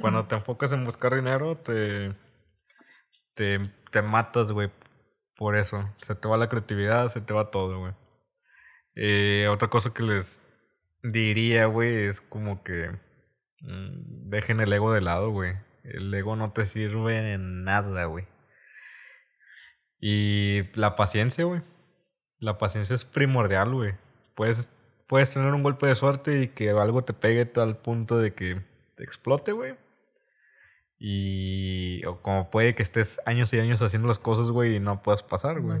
Cuando te enfocas en buscar dinero, te, te, te matas, güey. Por eso. Se te va la creatividad, se te va todo, güey. Eh, otra cosa que les diría, güey, es como que mm, dejen el ego de lado, güey. El ego no te sirve de nada, güey. Y la paciencia, güey. La paciencia es primordial, güey. Puedes, puedes tener un golpe de suerte y que algo te pegue al punto de que te explote, güey. Y o como puede que estés años y años haciendo las cosas, güey, y no puedas pasar, güey.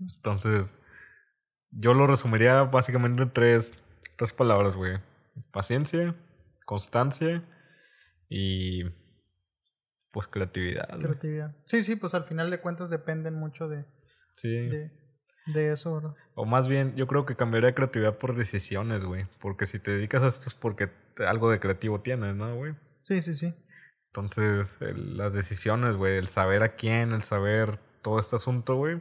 Entonces, yo lo resumiría básicamente en tres, tres palabras, güey. Paciencia, constancia y pues creatividad. güey. creatividad. Sí, sí, pues al final de cuentas dependen mucho de, Sí. de, de eso, ¿verdad? O más bien, yo creo que cambiaría creatividad por decisiones, güey. Porque si te dedicas a esto es porque algo de creativo tienes, ¿no, güey? Sí, sí, sí. Entonces, el- las decisiones, güey, el saber a quién, el saber todo este asunto, güey,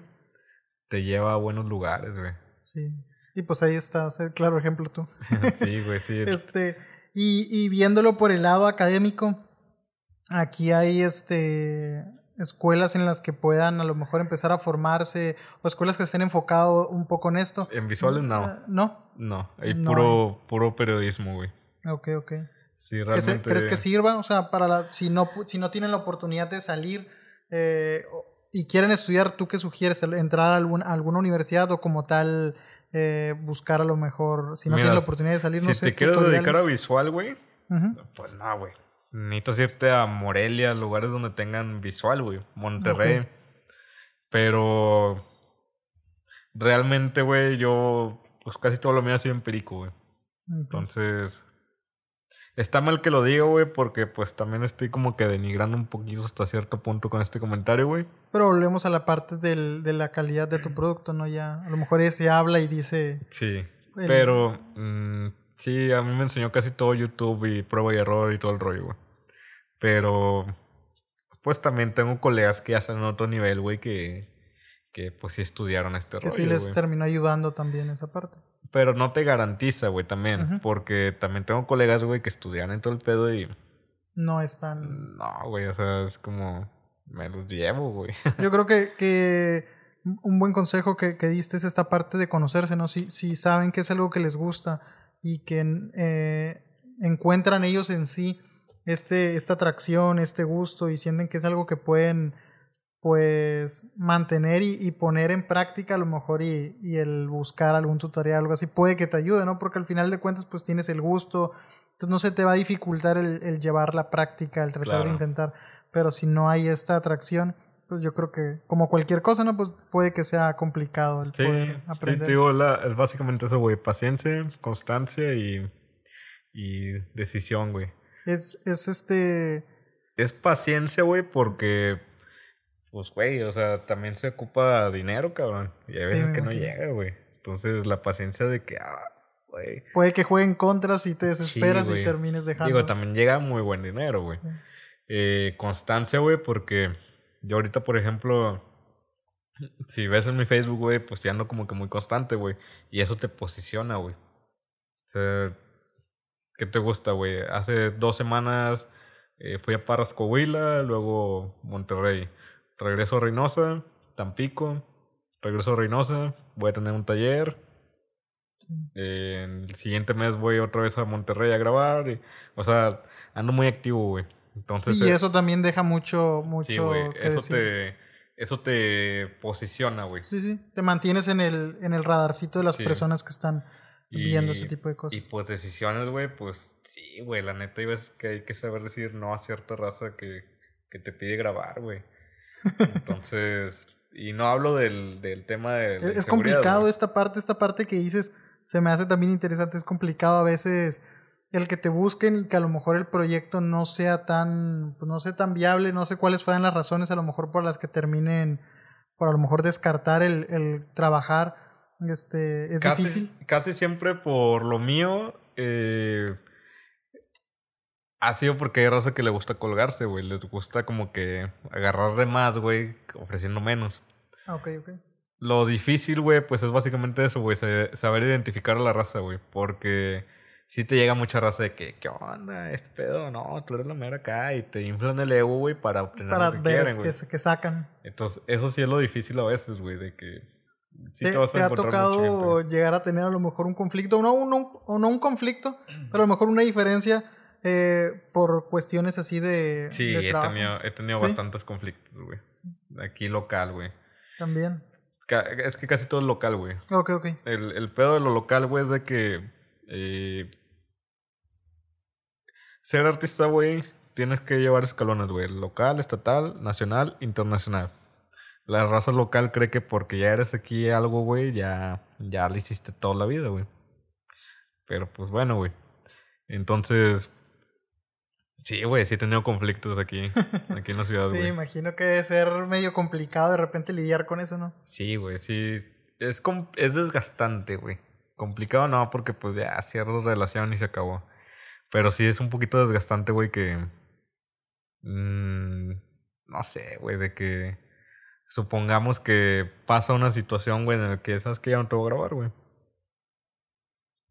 te lleva a buenos lugares, güey. Sí. Y pues ahí estás, el claro ejemplo tú. sí, güey, sí. Este, y, y viéndolo por el lado académico, aquí hay este escuelas en las que puedan a lo mejor empezar a formarse, o escuelas que estén enfocados un poco en esto. En visuales no. Ah, ¿No? No, hay No puro, puro periodismo, güey. Ok, ok. Sí, ¿Que se- realmente. ¿Crees que sirva? O sea, para la, si, no, si no tienen la oportunidad de salir eh, y quieren estudiar, ¿tú qué sugieres? ¿El- ¿Entrar a, algún- a alguna universidad o como tal eh, buscar a lo mejor, si no Mira, tienen la oportunidad de salir, Si no sé, te quieres dedicar a tutoriales? visual, güey, pues no, güey. Necesitas irte a Morelia, lugares donde tengan visual, güey. Monterrey. Pero realmente, güey, yo pues casi todo lo mío ha sido empírico, güey. Entonces, está mal que lo diga, güey, porque pues también estoy como que denigrando un poquito hasta cierto punto con este comentario, güey. Pero volvemos a la parte del, de la calidad de tu producto, ¿no? Ya, a lo mejor ese habla y dice, Sí. El- Pero mm, sí, a mí me enseñó casi todo YouTube y prueba y error y todo el rollo, güey. Pero pues también tengo colegas que ya están en otro nivel, güey, que, que pues sí estudiaron este que rollo. sí les terminó ayudando también esa parte. Pero no te garantiza, güey, también. Porque también tengo colegas, güey, que estudiaron en todo el pedo y No es tan... no, güey, o sea, es como me los llevo, güey. Yo creo que, que un buen consejo que, que diste es esta parte de conocerse, ¿no? Si, si saben que es algo que les gusta y que eh, encuentran ellos en sí este, esta atracción, este gusto y sienten que es algo que pueden pues mantener y, y poner en práctica a lo mejor y, y el buscar algún tutorial algo así puede que te ayude, ¿no? Porque al final de cuentas pues tienes el gusto, entonces no se te va a dificultar el, el llevar la práctica, el tratar de intentar, pero si no hay esta atracción, pues yo creo que como cualquier cosa, ¿no? Pues puede que sea complicado el Sí, poder sí, aprender. te digo, la- es básicamente eso, güey. Paciencia, constancia y, y decisión, güey. es, es este... Es paciencia, güey, porque, pues, güey, o sea, también se ocupa dinero, cabrón. Y hay veces que no llega, güey. Entonces, la paciencia de que, ah, güey. Puede que jueguen contra si te desesperas y termines dejando. Digo, también llega muy buen dinero, güey. Sí. Eh, constancia, güey, porque yo ahorita, por ejemplo, si ves en mi Facebook, güey, pues ya ando como que muy constante, güey. Y eso te posiciona, güey. O sea, ¿qué te gusta, güey? Hace dos semanas eh, fui a Parras, Coahuila, luego Monterrey. Regreso a Reynosa, Tampico, regreso a Reynosa, voy a tener un taller. Eh, el siguiente mes voy otra vez a Monterrey a grabar. Y, o sea, ando muy activo, güey. Entonces, y eh, eso también deja mucho, mucho sí, güey. que Eso decir. te, eso te posiciona, güey. Sí, sí. Te mantienes en el, en el radarcito de las Sí. personas que están viendo ese tipo de cosas. Y pues decisiones, güey, pues sí, güey. La neta, hay veces que hay que saber decir no a cierta raza que, que te pide grabar, güey. Entonces, y no hablo del, del tema de. la Es, complicado esta parte, esta parte que dices, se me hace también interesante, es complicado a veces el que te busquen y que a lo mejor el proyecto no sea tan, pues no sea tan viable, no sé cuáles fueran las razones a lo mejor por las que terminen, por a lo mejor descartar el, el trabajar, este, es casi, difícil. Casi siempre por lo mío. eh, ha sido porque hay raza que le gusta colgarse, güey. Les gusta como que agarrar de más, güey, ofreciendo menos. Ah, ok, ok. Lo difícil, güey, pues es básicamente eso, güey. sa- Saber identificar a la raza, güey. Porque si te llega mucha raza de que, ¿qué onda? Este pedo, no, tú eres la mera acá. Y te inflan el ego, güey, para obtener Para lo que ver quieren, que, que sacan. Entonces, eso sí es lo difícil a veces, güey, de que sí ¿Te, te, vas a te ha mucha tocado gente. llegar a tener a lo mejor un conflicto, o no, uno- o no un conflicto, pero a lo mejor una diferencia eh, por cuestiones así de, Sí, de he tenido, he tenido ¿Sí? bastantes conflictos, güey. Aquí local, güey. también. Es que casi todo es local, güey. Ok, ok. El, el pedo de lo local, güey, es de que eh, ser artista, güey, tienes que llevar escalones, güey. Local, estatal, nacional, internacional. La raza local cree que porque ya eres aquí algo, güey, ya, ya lo hiciste toda la vida, güey. Pero pues bueno, güey. Entonces, sí, güey, sí he tenido conflictos aquí, aquí en la ciudad, Sí, güey. imagino que debe ser medio complicado de repente lidiar con eso, ¿no? Sí, güey, sí. Es, es desgastante, güey. Complicado no, porque pues ya cierras relación y se acabó. Pero sí es un poquito desgastante, güey, que... mm, no sé, güey, de que... Supongamos que pasa una situación, güey, en la que sabes que ya no te voy a grabar, güey.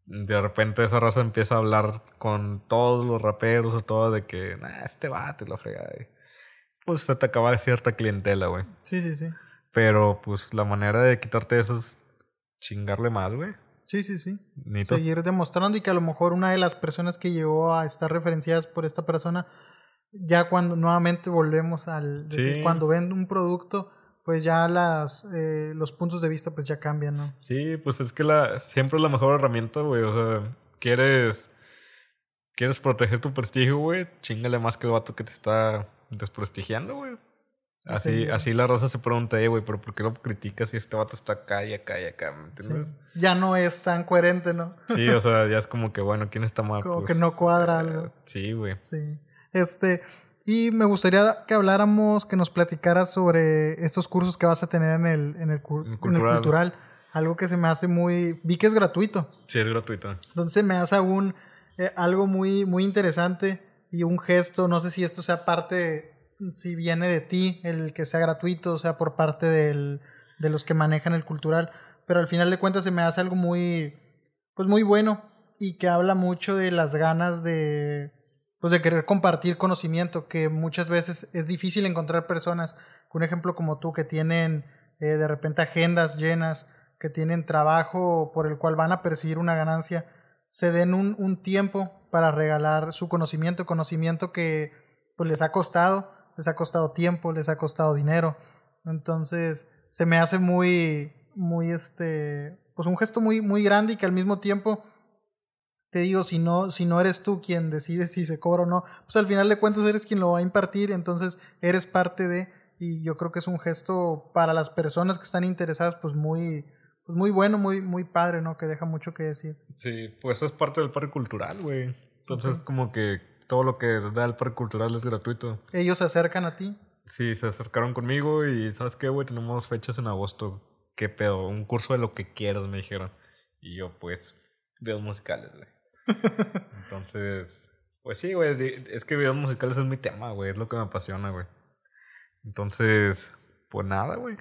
De repente esa raza empieza a hablar con todos los raperos o todo de que, nah, este y la fregada. Pues se te acaba de cierta clientela, güey. Sí, sí, sí. Pero pues la manera de quitarte eso es chingarle más, güey. Sí, sí, sí. Necesitas- Seguir demostrando y que a lo mejor una de las personas que llegó a estar referenciadas por esta persona, ya cuando nuevamente volvemos al decir, Sí. cuando ven un producto, pues ya las eh, los puntos de vista pues ya cambian, ¿no? Sí, pues es que la siempre es la mejor herramienta, güey. O sea, quieres quieres proteger tu prestigio, güey. Chingale más que el vato que te está desprestigiando, güey. Así, Sí. así la raza se pregunta, eh, güey, pero ¿por qué lo criticas si este vato está acá y acá y acá? ¿Me Sí. entiendes? Ya no es tan coherente, ¿no? Sí, o sea, ya es como que, bueno, ¿quién está mal? Como Pues, que no cuadra eh, algo. Sí, güey. Sí. Este, y me gustaría que habláramos, que nos platicaras sobre estos cursos que vas a tener en el, en el, cur- En en el cultural. Algo que se me hace muy. Vi que es gratuito. Sí, es gratuito. Entonces me hace eh, algo muy, muy interesante y un gesto. No sé si esto sea parte, si viene de ti, el que sea gratuito, o sea, por parte del, de los que manejan el cultural. Pero al final de cuentas se me hace algo muy, pues muy bueno y que habla mucho de las ganas de, pues de querer compartir conocimiento, que muchas veces es difícil encontrar personas, un ejemplo como tú, que tienen eh, de repente agendas llenas, que tienen trabajo por el cual van a percibir una ganancia, se den un, un tiempo para regalar su conocimiento, conocimiento que pues les ha costado, les ha costado tiempo, les ha costado dinero. Entonces, se me hace muy, muy este, pues un gesto muy, muy grande y que al mismo tiempo te digo, si no, si no eres tú quien decide si se cobra o no, pues al final de cuentas eres quien lo va a impartir, entonces eres parte de, y yo creo que es un gesto para las personas que están interesadas, pues muy, pues muy bueno, muy, muy padre, ¿no? Que deja mucho que decir. Sí, pues es parte del parque cultural, güey. Entonces, como que todo lo que da el parque cultural es gratuito. Ellos se acercan a ti. Sí, se acercaron conmigo y ¿sabes qué, güey? Tenemos fechas en agosto. ¿Qué pedo? Un curso de lo que quieras, me dijeron. Y yo, pues, videos musicales, güey. Entonces, pues sí, güey. Es que videos musicales es mi tema, güey. Es lo que me apasiona, güey. Entonces, pues nada, güey.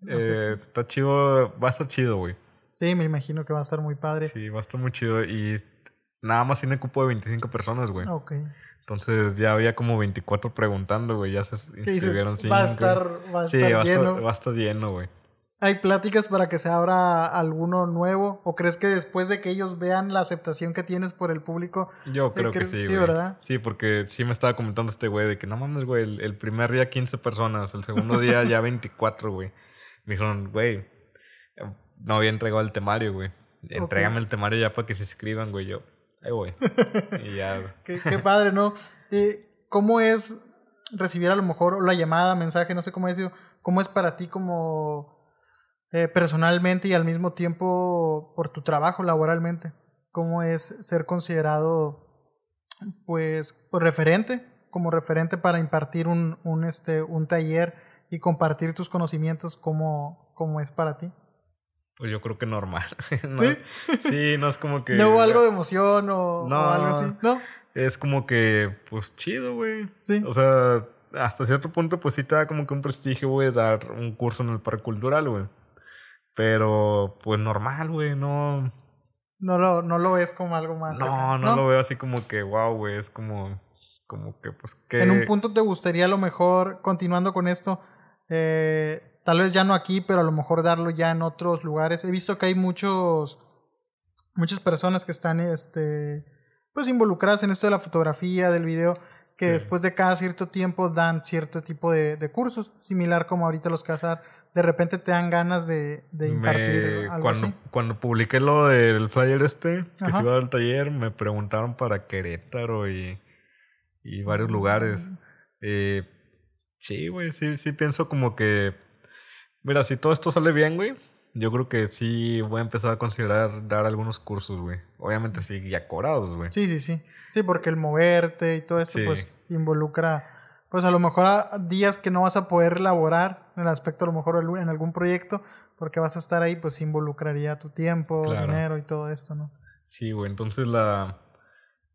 No sé. Eh, está chido, va a estar chido, güey. Sí, me imagino que va a estar muy padre. Sí, va a estar muy chido. Y nada más tiene cupo de 25 personas, güey. Ok. Entonces ya había como 24 preguntando, güey. Ya se inscribieron cinco. Va a estar, va a sí, estar va a estar, lleno. va a estar lleno, güey. ¿Hay pláticas para que se abra alguno nuevo? ¿O crees que después de que ellos vean la aceptación que tienes por el público? Yo creo que que sí, sí, güey. ¿verdad? Sí, porque sí me estaba comentando este güey de que no mames, güey, el, el primer día 15 personas, el segundo día ya 24, güey. Me dijeron, güey, eh, no había entregado el temario, güey. Entrégame el temario ya para que se inscriban, güey. Yo, ahí voy. y ya. Qué, qué padre, ¿no? Eh, ¿Cómo es recibir a lo mejor la llamada, mensaje, no sé cómo es, cómo es para ti como eh, personalmente y al mismo tiempo por tu trabajo laboralmente? ¿Cómo es ser considerado, pues, pues, referente, como referente para impartir un, un, este, un taller y compartir tus conocimientos, ¿cómo, cómo es para ti? Pues yo creo que normal. ¿no? ¿Sí? Sí, no es como que. ¿No hubo algo de emoción o, No. o algo así? ¿No? Es como que, pues chido, güey. Sí. O sea, hasta cierto punto, pues sí te da como que un prestigio, güey, dar un curso en el parque cultural, güey. Pero, pues normal, güey, no. No lo, no lo ves como algo más. No, acá, no, lo veo así como que, wow, güey, es como. Como que, pues que. En un punto te gustaría a lo mejor, continuando con esto, eh, tal vez ya no aquí, pero a lo mejor darlo ya en otros lugares. He visto que hay muchos, muchas personas que están, este, pues involucradas en esto de la fotografía, del video, que Sí. después de cada cierto tiempo dan cierto tipo de, de cursos, similar como ahorita los Casar. De repente te dan ganas de, de impartir Me- algo cuando, así. cuando publiqué lo del flyer este, que Ajá. se iba al taller, me preguntaron para Querétaro y, y varios lugares. Mm. Eh, sí, güey, sí, sí pienso como que... Mira, si todo esto sale bien, güey, yo creo que sí voy a empezar a considerar dar algunos cursos, güey. Obviamente sí, ya cobrados, güey. Sí, sí, sí. Sí, porque el moverte y todo esto, Sí. pues, involucra, pues, a lo mejor a días que no vas a poder elaborar en el aspecto, a lo mejor, en algún proyecto, porque vas a estar ahí, pues, involucraría tu tiempo, Claro. dinero y todo esto, ¿no? Sí, güey, entonces la...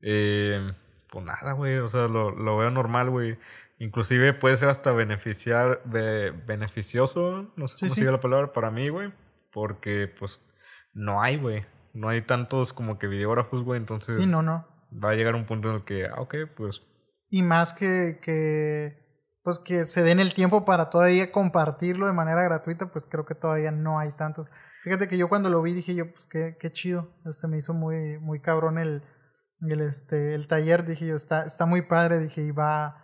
Eh, pues nada, güey, o sea, lo, lo veo normal, güey. Inclusive puede ser hasta beneficiar, be- beneficioso, no sé Sí, cómo sí. sigue la palabra, para mí, güey. Porque, pues, no hay, güey. No hay tantos como que videógrafos, güey. Entonces Sí, no, no. va a llegar un punto en el que, ah, ok, pues, Y más que, que, pues, que se den el tiempo para todavía compartirlo de manera gratuita, pues, creo que todavía no hay tantos. Fíjate que yo cuando lo vi dije yo, pues, qué, qué chido. Se me hizo muy, muy cabrón el, el, este, el taller. Dije yo, está, está muy padre. Dije, y va...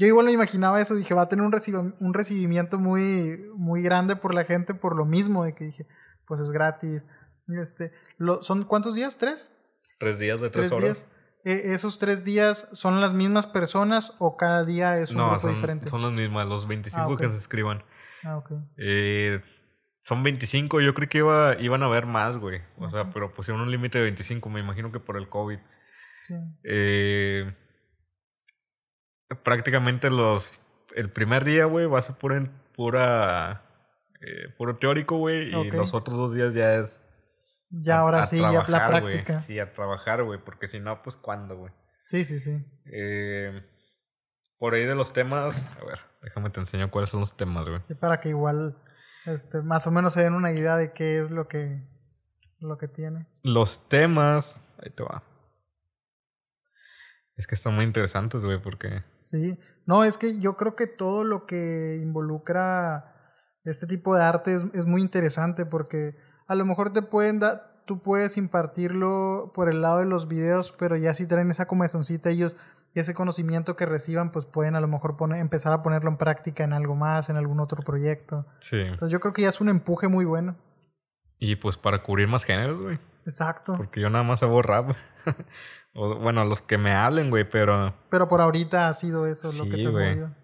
Yo igual me imaginaba eso, dije, va a tener un, recibi- un recibimiento muy, muy grande por la gente por lo mismo, de que dije, pues es gratis. Este, lo, ¿Son cuántos días? ¿Tres? tres días de tres, horas. días. Eh, ¿Esos tres días son las mismas personas o cada día es un No, grupo son, diferente? son las mismas, los 25 Ah, que se escriban. Ah, ok. Eh, son 25, yo creí que iba, iban a haber más, güey. O sea, pero pusieron un límite de 25, me imagino que por el COVID. Sí. Eh, prácticamente los. El primer día, güey, va a ser pura. pura eh, puro teórico, güey. Y los otros dos días ya es. Ya a- ahora a sí, ya la práctica. Sí, a trabajar, güey. Porque si no, pues cuándo, güey. Sí, sí, sí. Eh, por ahí de los temas. A ver, déjame te enseño cuáles son los temas, güey. Sí, para que igual este, más o menos se den una idea de qué es lo que, lo que tiene. Los temas. Ahí te va. Es que están muy interesantes, güey, porque. Sí. No, es que yo creo que todo lo que involucra este tipo de arte es, es muy interesante porque a lo mejor te pueden dar, tú puedes impartirlo por el lado de los videos, pero ya si traen esa comezoncita ellos y ese conocimiento que reciban, pues pueden a lo mejor poner, empezar a ponerlo en práctica en algo más, en algún otro proyecto. Sí. Entonces yo creo que ya es un empuje muy bueno. Y pues para cubrir más géneros, güey. Exacto. Porque yo nada más hago rap. o, bueno, los que me hablen, güey, pero. Pero por ahorita ha sido eso lo que Sí, te has güey. movido.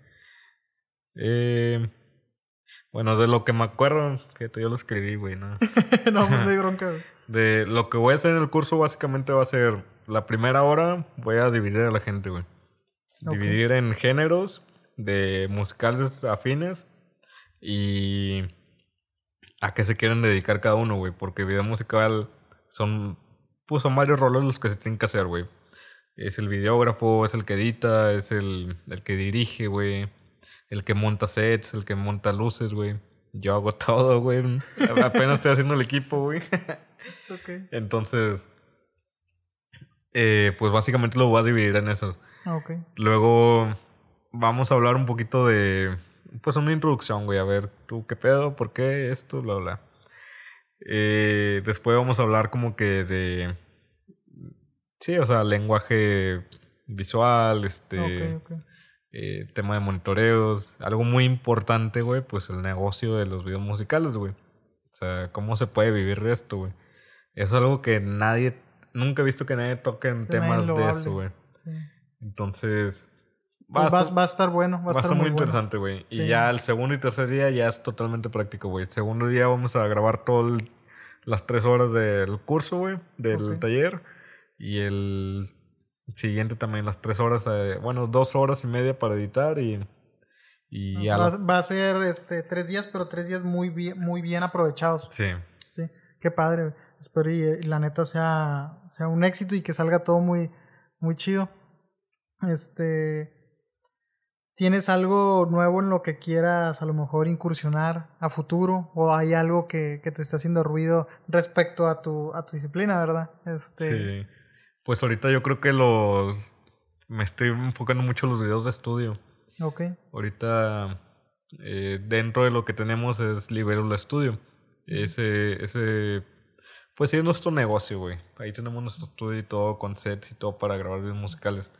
Eh, bueno, de lo que me acuerdo, que yo lo escribí, güey, ¿no? no, no hay bronca. güey. De lo que voy a hacer en el curso, básicamente va a ser la primera hora, voy a dividir a la gente, güey. Dividir en géneros de musicales afines y a qué se quieren dedicar cada uno, güey. Porque video musical son, pues son varios roles los que se tienen que hacer, güey. Es el videógrafo, es el que edita, es el, el que dirige, güey. El que monta sets, el que monta luces, güey. Yo hago todo, güey. Apenas estoy haciendo el equipo, güey. Ok. Entonces, Eh, pues básicamente lo voy a dividir en eso. Ok. Luego vamos a hablar un poquito de, pues una introducción, güey, a ver tú qué pedo, por qué esto, bla, bla. Eh, después vamos a hablar como que de, sí, o sea, lenguaje visual, este, eh, tema de monitoreos, algo muy importante, güey, pues el negocio de los videos musicales, güey. O sea, cómo se puede vivir de esto, güey. Eso es algo que nadie, nunca he visto que nadie toque en Que temas de hable. eso, güey. Sí. Entonces, A va, va a estar bueno. Va a, Va a estar muy bueno. interesante, güey. Y Sí. ya el segundo y tercer día ya es totalmente práctico, güey. El segundo día vamos a grabar todas las tres horas del curso, güey, del taller. Y el siguiente también las tres horas, eh, bueno, dos horas y media para editar y, y O ya. sea, va, la- va a ser este, tres días, pero tres días muy bien, muy bien aprovechados. Sí, Sí, qué padre. Espero y, y la neta sea, sea un éxito y que salga todo muy, muy chido. Este. ¿Tienes algo nuevo en lo que quieras a lo mejor incursionar a futuro? ¿O hay algo que, que te está haciendo ruido respecto a tu, a tu disciplina, verdad? Este, sí. Pues ahorita yo creo que lo... Me estoy enfocando mucho en los videos de estudio. Ok. Ahorita eh, dentro de lo que tenemos es Libélula Studio. Ese, ese, pues sí es nuestro negocio, güey. Ahí tenemos nuestro estudio y todo con sets y todo para grabar videos musicales.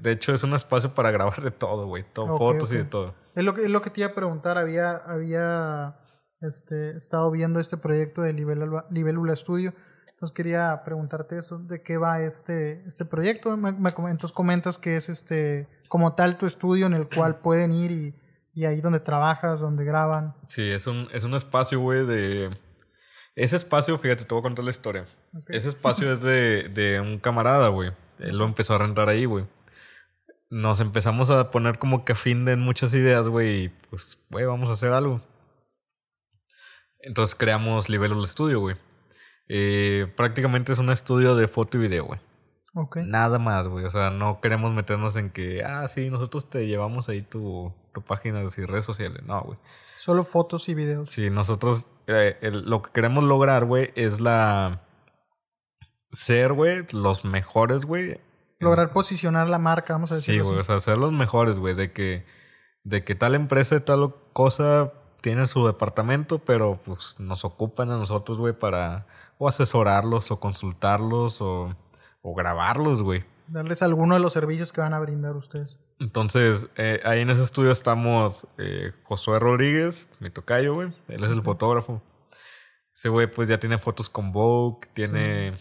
De hecho es un espacio para grabar de todo, güey. Todo, fotos y de todo. Es lo que, es lo que te iba a preguntar. Había, había este, estado viendo este proyecto de Libélula, Libélula Studio. Entonces quería preguntarte eso, ¿de qué va este, este proyecto? Me, me com- entonces comentas que es este como tal tu estudio en el cual pueden ir y, y ahí donde trabajas, donde graban. Sí, es un, es un espacio, güey, de... Ese espacio, fíjate, te voy a contar la historia. Ese espacio es de, de un camarada, güey. Él lo empezó a rentar ahí, güey. Nos empezamos a poner como que a fin de muchas ideas, güey. Y pues, güey, vamos a hacer algo. Entonces creamos Libélula Studio, güey. Eh, prácticamente es un estudio de foto y video, güey. Ok. Nada más, güey. O sea, no queremos meternos en que, ah, sí, nosotros te llevamos ahí tu, tu página y redes sociales. No, güey. Solo fotos y videos. Sí, nosotros eh, el- lo que queremos lograr, güey, es la... Ser, güey, los mejores, güey. Lograr posicionar la marca, vamos a Sí, decirlo güey, o sea, ser los mejores, güey, de que, de que tal empresa tal cosa tiene su departamento, pero pues nos ocupan a nosotros, güey, para o asesorarlos o consultarlos o, o grabarlos, güey. Darles alguno de los servicios que van a brindar ustedes. Entonces, eh, ahí en ese estudio estamos eh, Josué Rodríguez, mi tocayo, güey. Él es el fotógrafo. Ese güey, pues ya tiene fotos con Vogue, tiene.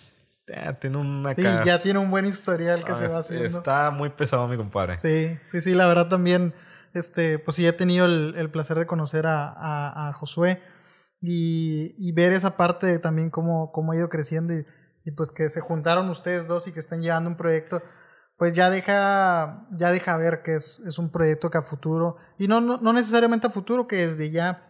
Tiene una Sí, ya tiene un buen historial que Ah, se va haciendo. Está muy pesado, mi compadre. Sí, sí, sí, la verdad también, este, pues sí he tenido el, el placer de conocer a, a, a Josué y, y ver esa parte también cómo, cómo ha ido creciendo y, y pues que se juntaron ustedes dos y que están llevando un proyecto, pues ya deja, ya deja ver que es, es un proyecto que a futuro, y no, no, no necesariamente a futuro, que desde ya,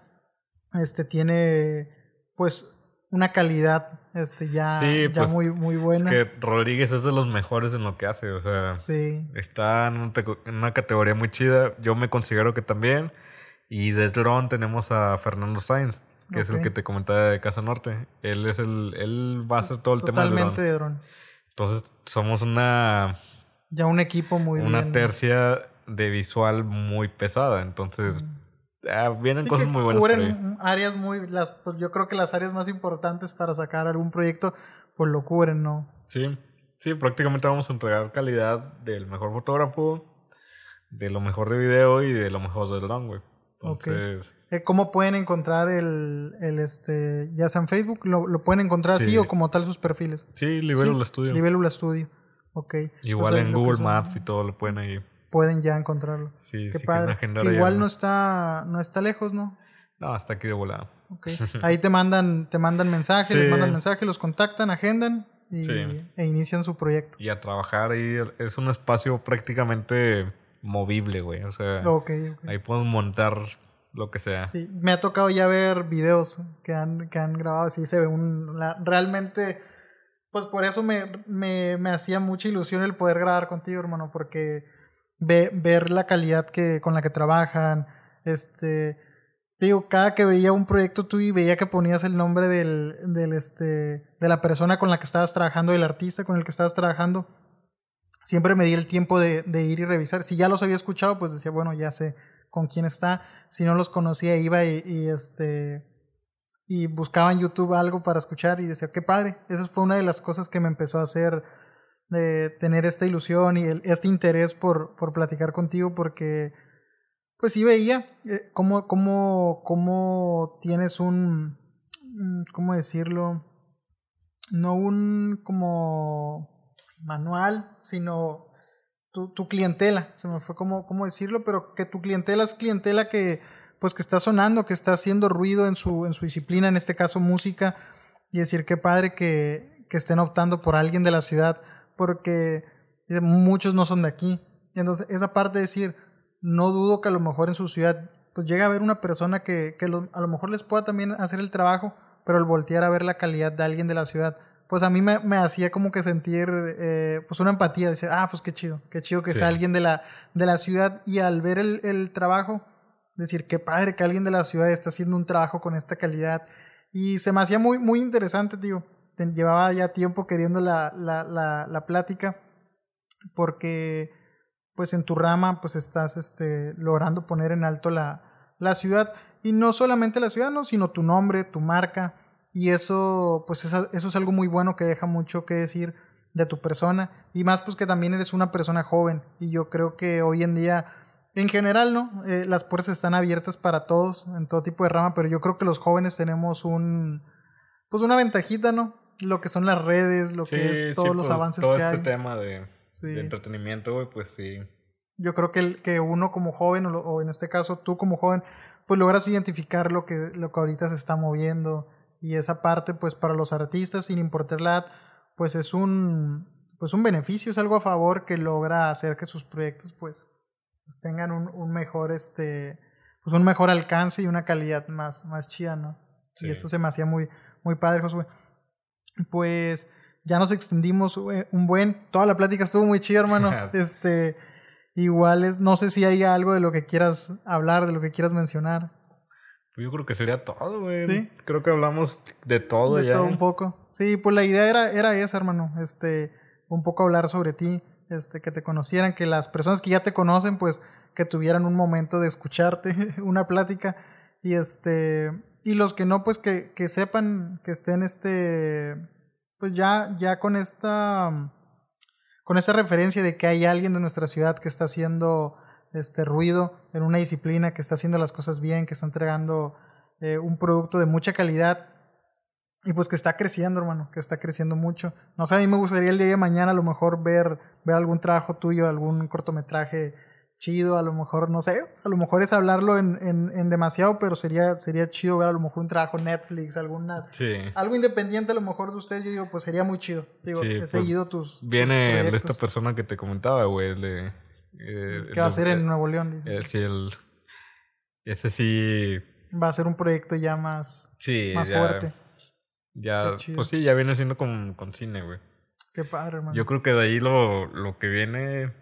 este, tiene, pues, una calidad, este, ya, Sí, ya pues, muy, muy Es buena. que Rodríguez es de los mejores en lo que hace, o sea, Sí, está en, una categoría muy chida. Yo me considero que también. Y de drone tenemos a Fernando Sainz, que es el que te comentaba de Casa Norte. Él es el, él va a hacer todo el tema del totalmente drone. de dron. Entonces somos una, Ya un equipo muy una bien. tercia de visual muy pesada. Entonces ah, vienen Sí, cosas muy buenas. Cubren áreas muy. Las, pues yo creo que las áreas más importantes para sacar algún proyecto, pues lo cubren, ¿no? Sí, sí, prácticamente vamos a entregar calidad del mejor fotógrafo, de lo mejor de video y de lo mejor del drone, güey. Entonces, Eh, ¿Cómo pueden encontrar el, el este, ya sea en Facebook, lo, lo pueden encontrar así Sí. o como tal sus perfiles? sí, Libero el estudio. Libélula Studio. Ok. Igual Pues en Google son- Maps y todo lo pueden ahí. Pueden ya encontrarlo. Sí, Qué sí, padre. Que ahí igual no está, no está lejos, ¿no? No, hasta aquí de volada. Ok. Ahí te mandan, te mandan mensaje, les Sí. mandan mensaje, los contactan, agendan y, Sí. e inician su proyecto. Y a trabajar ahí es un espacio prácticamente movible, güey. O sea, Ok, ok. ahí podemos montar lo que sea. Sí, me ha tocado ya ver videos que han, que han grabado, sí se ve un... la- realmente, pues por eso me, me, me hacía mucha ilusión el poder grabar contigo, hermano, porque ve- ver la calidad que, con la que trabajan, este... te digo, cada que veía un proyecto tuyo y veía que ponías el nombre del, del este, de la persona con la que estabas trabajando, del artista con el que estabas trabajando, siempre me di el tiempo de, de ir y revisar. Si ya los había escuchado, pues decía, bueno, ya sé con quién está. Si no los conocía, iba y, y este y buscaba en YouTube algo para escuchar y decía, qué padre. Esa fue una de las cosas que me empezó a hacer de tener esta ilusión y el, este interés por, por platicar contigo porque pues sí veía eh, cómo, cómo, cómo tienes un, mm, ¿cómo decirlo? No un como manual, sino tu, tu clientela. Se me fue como, cómo decirlo, pero que tu clientela es clientela que pues que está sonando, que está haciendo ruido en su, en su disciplina, en este caso música, y decir qué padre que, que estén optando por alguien de la ciudad, porque muchos no son de aquí. Y entonces, esa parte de decir, no dudo que a lo mejor en su ciudad, pues llegue a haber una persona que, que a lo mejor les pueda también hacer el trabajo, pero el voltear a ver la calidad de alguien de la ciudad, pues a mí me, me hacía como que sentir eh, pues una empatía, decir, ah, pues qué chido, qué chido que sea alguien de la, de la ciudad y al ver el, el trabajo, decir, qué padre que alguien de la ciudad está haciendo un trabajo con esta calidad. Y se me hacía muy, muy interesante, tío. Llevaba ya tiempo queriendo la, la, la, la plática porque pues en tu rama pues estás este, logrando poner en alto la, la ciudad. Y no solamente la ciudad, no, sino tu nombre, tu marca. Y eso pues eso, eso es algo muy bueno que deja mucho que decir de tu persona. Y más pues que también eres una persona joven. Y yo creo que hoy en día en general, ¿no? Eh, las puertas están abiertas para todos, en todo tipo de rama, pero yo creo que los jóvenes tenemos un, pues una ventajita, ¿no? Lo que son las redes, lo que es todos los pues, avances todo que este hay. tema de, de entretenimiento, güey, pues sí. Yo creo que, el, que uno como joven, o, o, en este caso tú como joven, pues logras identificar lo que, lo que ahorita se está moviendo. Y esa parte, pues para los artistas, sin importar la edad, pues es un, pues un beneficio, es algo a favor que logra hacer que sus proyectos, pues, pues tengan un, un, mejor este pues un mejor alcance y una calidad más, más chida, ¿no? Sí. Y esto se me hacía muy, muy padre, Josué. Pues ya nos extendimos un buen, toda la plática estuvo muy chida, hermano. este, igual es, no sé si hay algo de lo que quieras hablar, de lo que quieras mencionar. Pues yo creo que sería todo, güey. ¿Sí? Creo que hablamos de todo de ya. todo un poco. Sí, pues la idea era, era esa, hermano. Este, un poco hablar sobre ti este, que te conocieran, que las personas que ya te conocen, pues que tuvieran un momento de escucharte, una plática, y este, y los que no, pues que, que sepan, que estén este, pues ya, ya con esta, con esa referencia de que hay alguien de nuestra ciudad que está haciendo este ruido en una disciplina, que está haciendo las cosas bien, que está entregando eh, un producto de mucha calidad y pues que está creciendo, hermano, que está creciendo mucho. No sé, a mí me gustaría el día de mañana a lo mejor ver, ver algún trabajo tuyo, algún cortometraje chido, a lo mejor, no sé, a lo mejor es hablarlo en, en, en demasiado, pero sería, sería chido ver a lo mejor un trabajo Netflix, alguna, sí. algo independiente a lo mejor de ustedes, yo digo, pues sería muy chido. Digo, sí, he pues seguido tus. Viene tus de esta persona que te comentaba, güey, de... Eh, ¿Qué va a hacer en Nuevo León? Dice. El, sí, el, ese sí... Va a ser un proyecto ya más, sí, más ya, fuerte. Ya, pues sí, ya viene siendo con, con cine, güey. Qué padre, hermano. Yo creo que de ahí lo, lo que viene,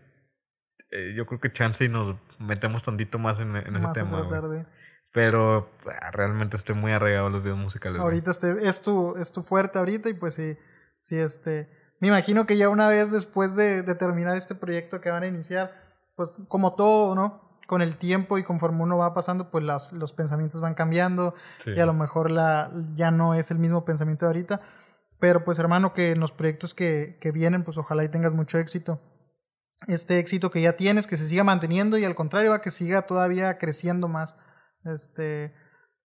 eh, yo creo que chance y nos metemos tantito más en, en más ese tema, güey. Pero ah, realmente estoy muy arraigado a los videos musicales. Ahorita este, es, tu, es tu fuerte ahorita y pues sí, sí, este... Me imagino que ya una vez después de, de terminar este proyecto que van a iniciar, pues como todo, ¿no? con el tiempo y conforme uno va pasando, pues las, los pensamientos van cambiando Sí. y a lo mejor la, ya no es el mismo pensamiento de ahorita. Pero pues hermano, que en los proyectos que, que vienen, pues ojalá y tengas mucho éxito. Este éxito que ya tienes, que se siga manteniendo y al contrario, va que siga todavía creciendo más. Este,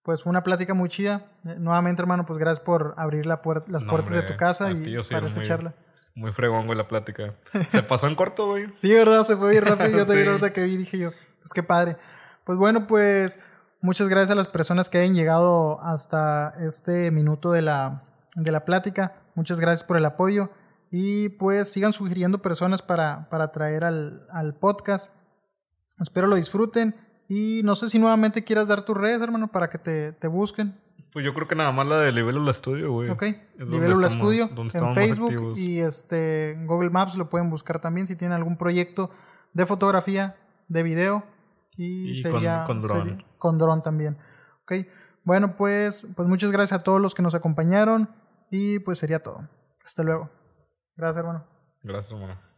pues fue una plática muy chida. Eh, nuevamente, hermano, pues gracias por abrir la puer las No, puertas hombre, de tu casa a y para esta muy- charla. Muy fregón, güey, la plática. Se pasó en corto, güey. Sí, ¿verdad? Se fue bien rápido. Yo Sí. ahorita que vi dije yo, pues qué padre. Pues bueno, pues muchas gracias a las personas que hayan llegado hasta este minuto de la, de la plática. Muchas gracias por el apoyo. Y pues sigan sugiriendo personas para, para traer al, al podcast. Espero lo disfruten. Y no sé si nuevamente quieras dar tus redes, hermano, para que te, te busquen. Pues yo creo que nada más la de Libélula Studio, güey. Ok, Libélula Studio en Facebook y este en Google Maps lo pueden buscar también si tienen algún proyecto de fotografía, de video y, Y sería con- con dron. con dron también. ¿Ok? Bueno, pues, pues muchas gracias a todos los que nos acompañaron y pues sería todo. Hasta luego. Gracias, hermano. Gracias, hermano.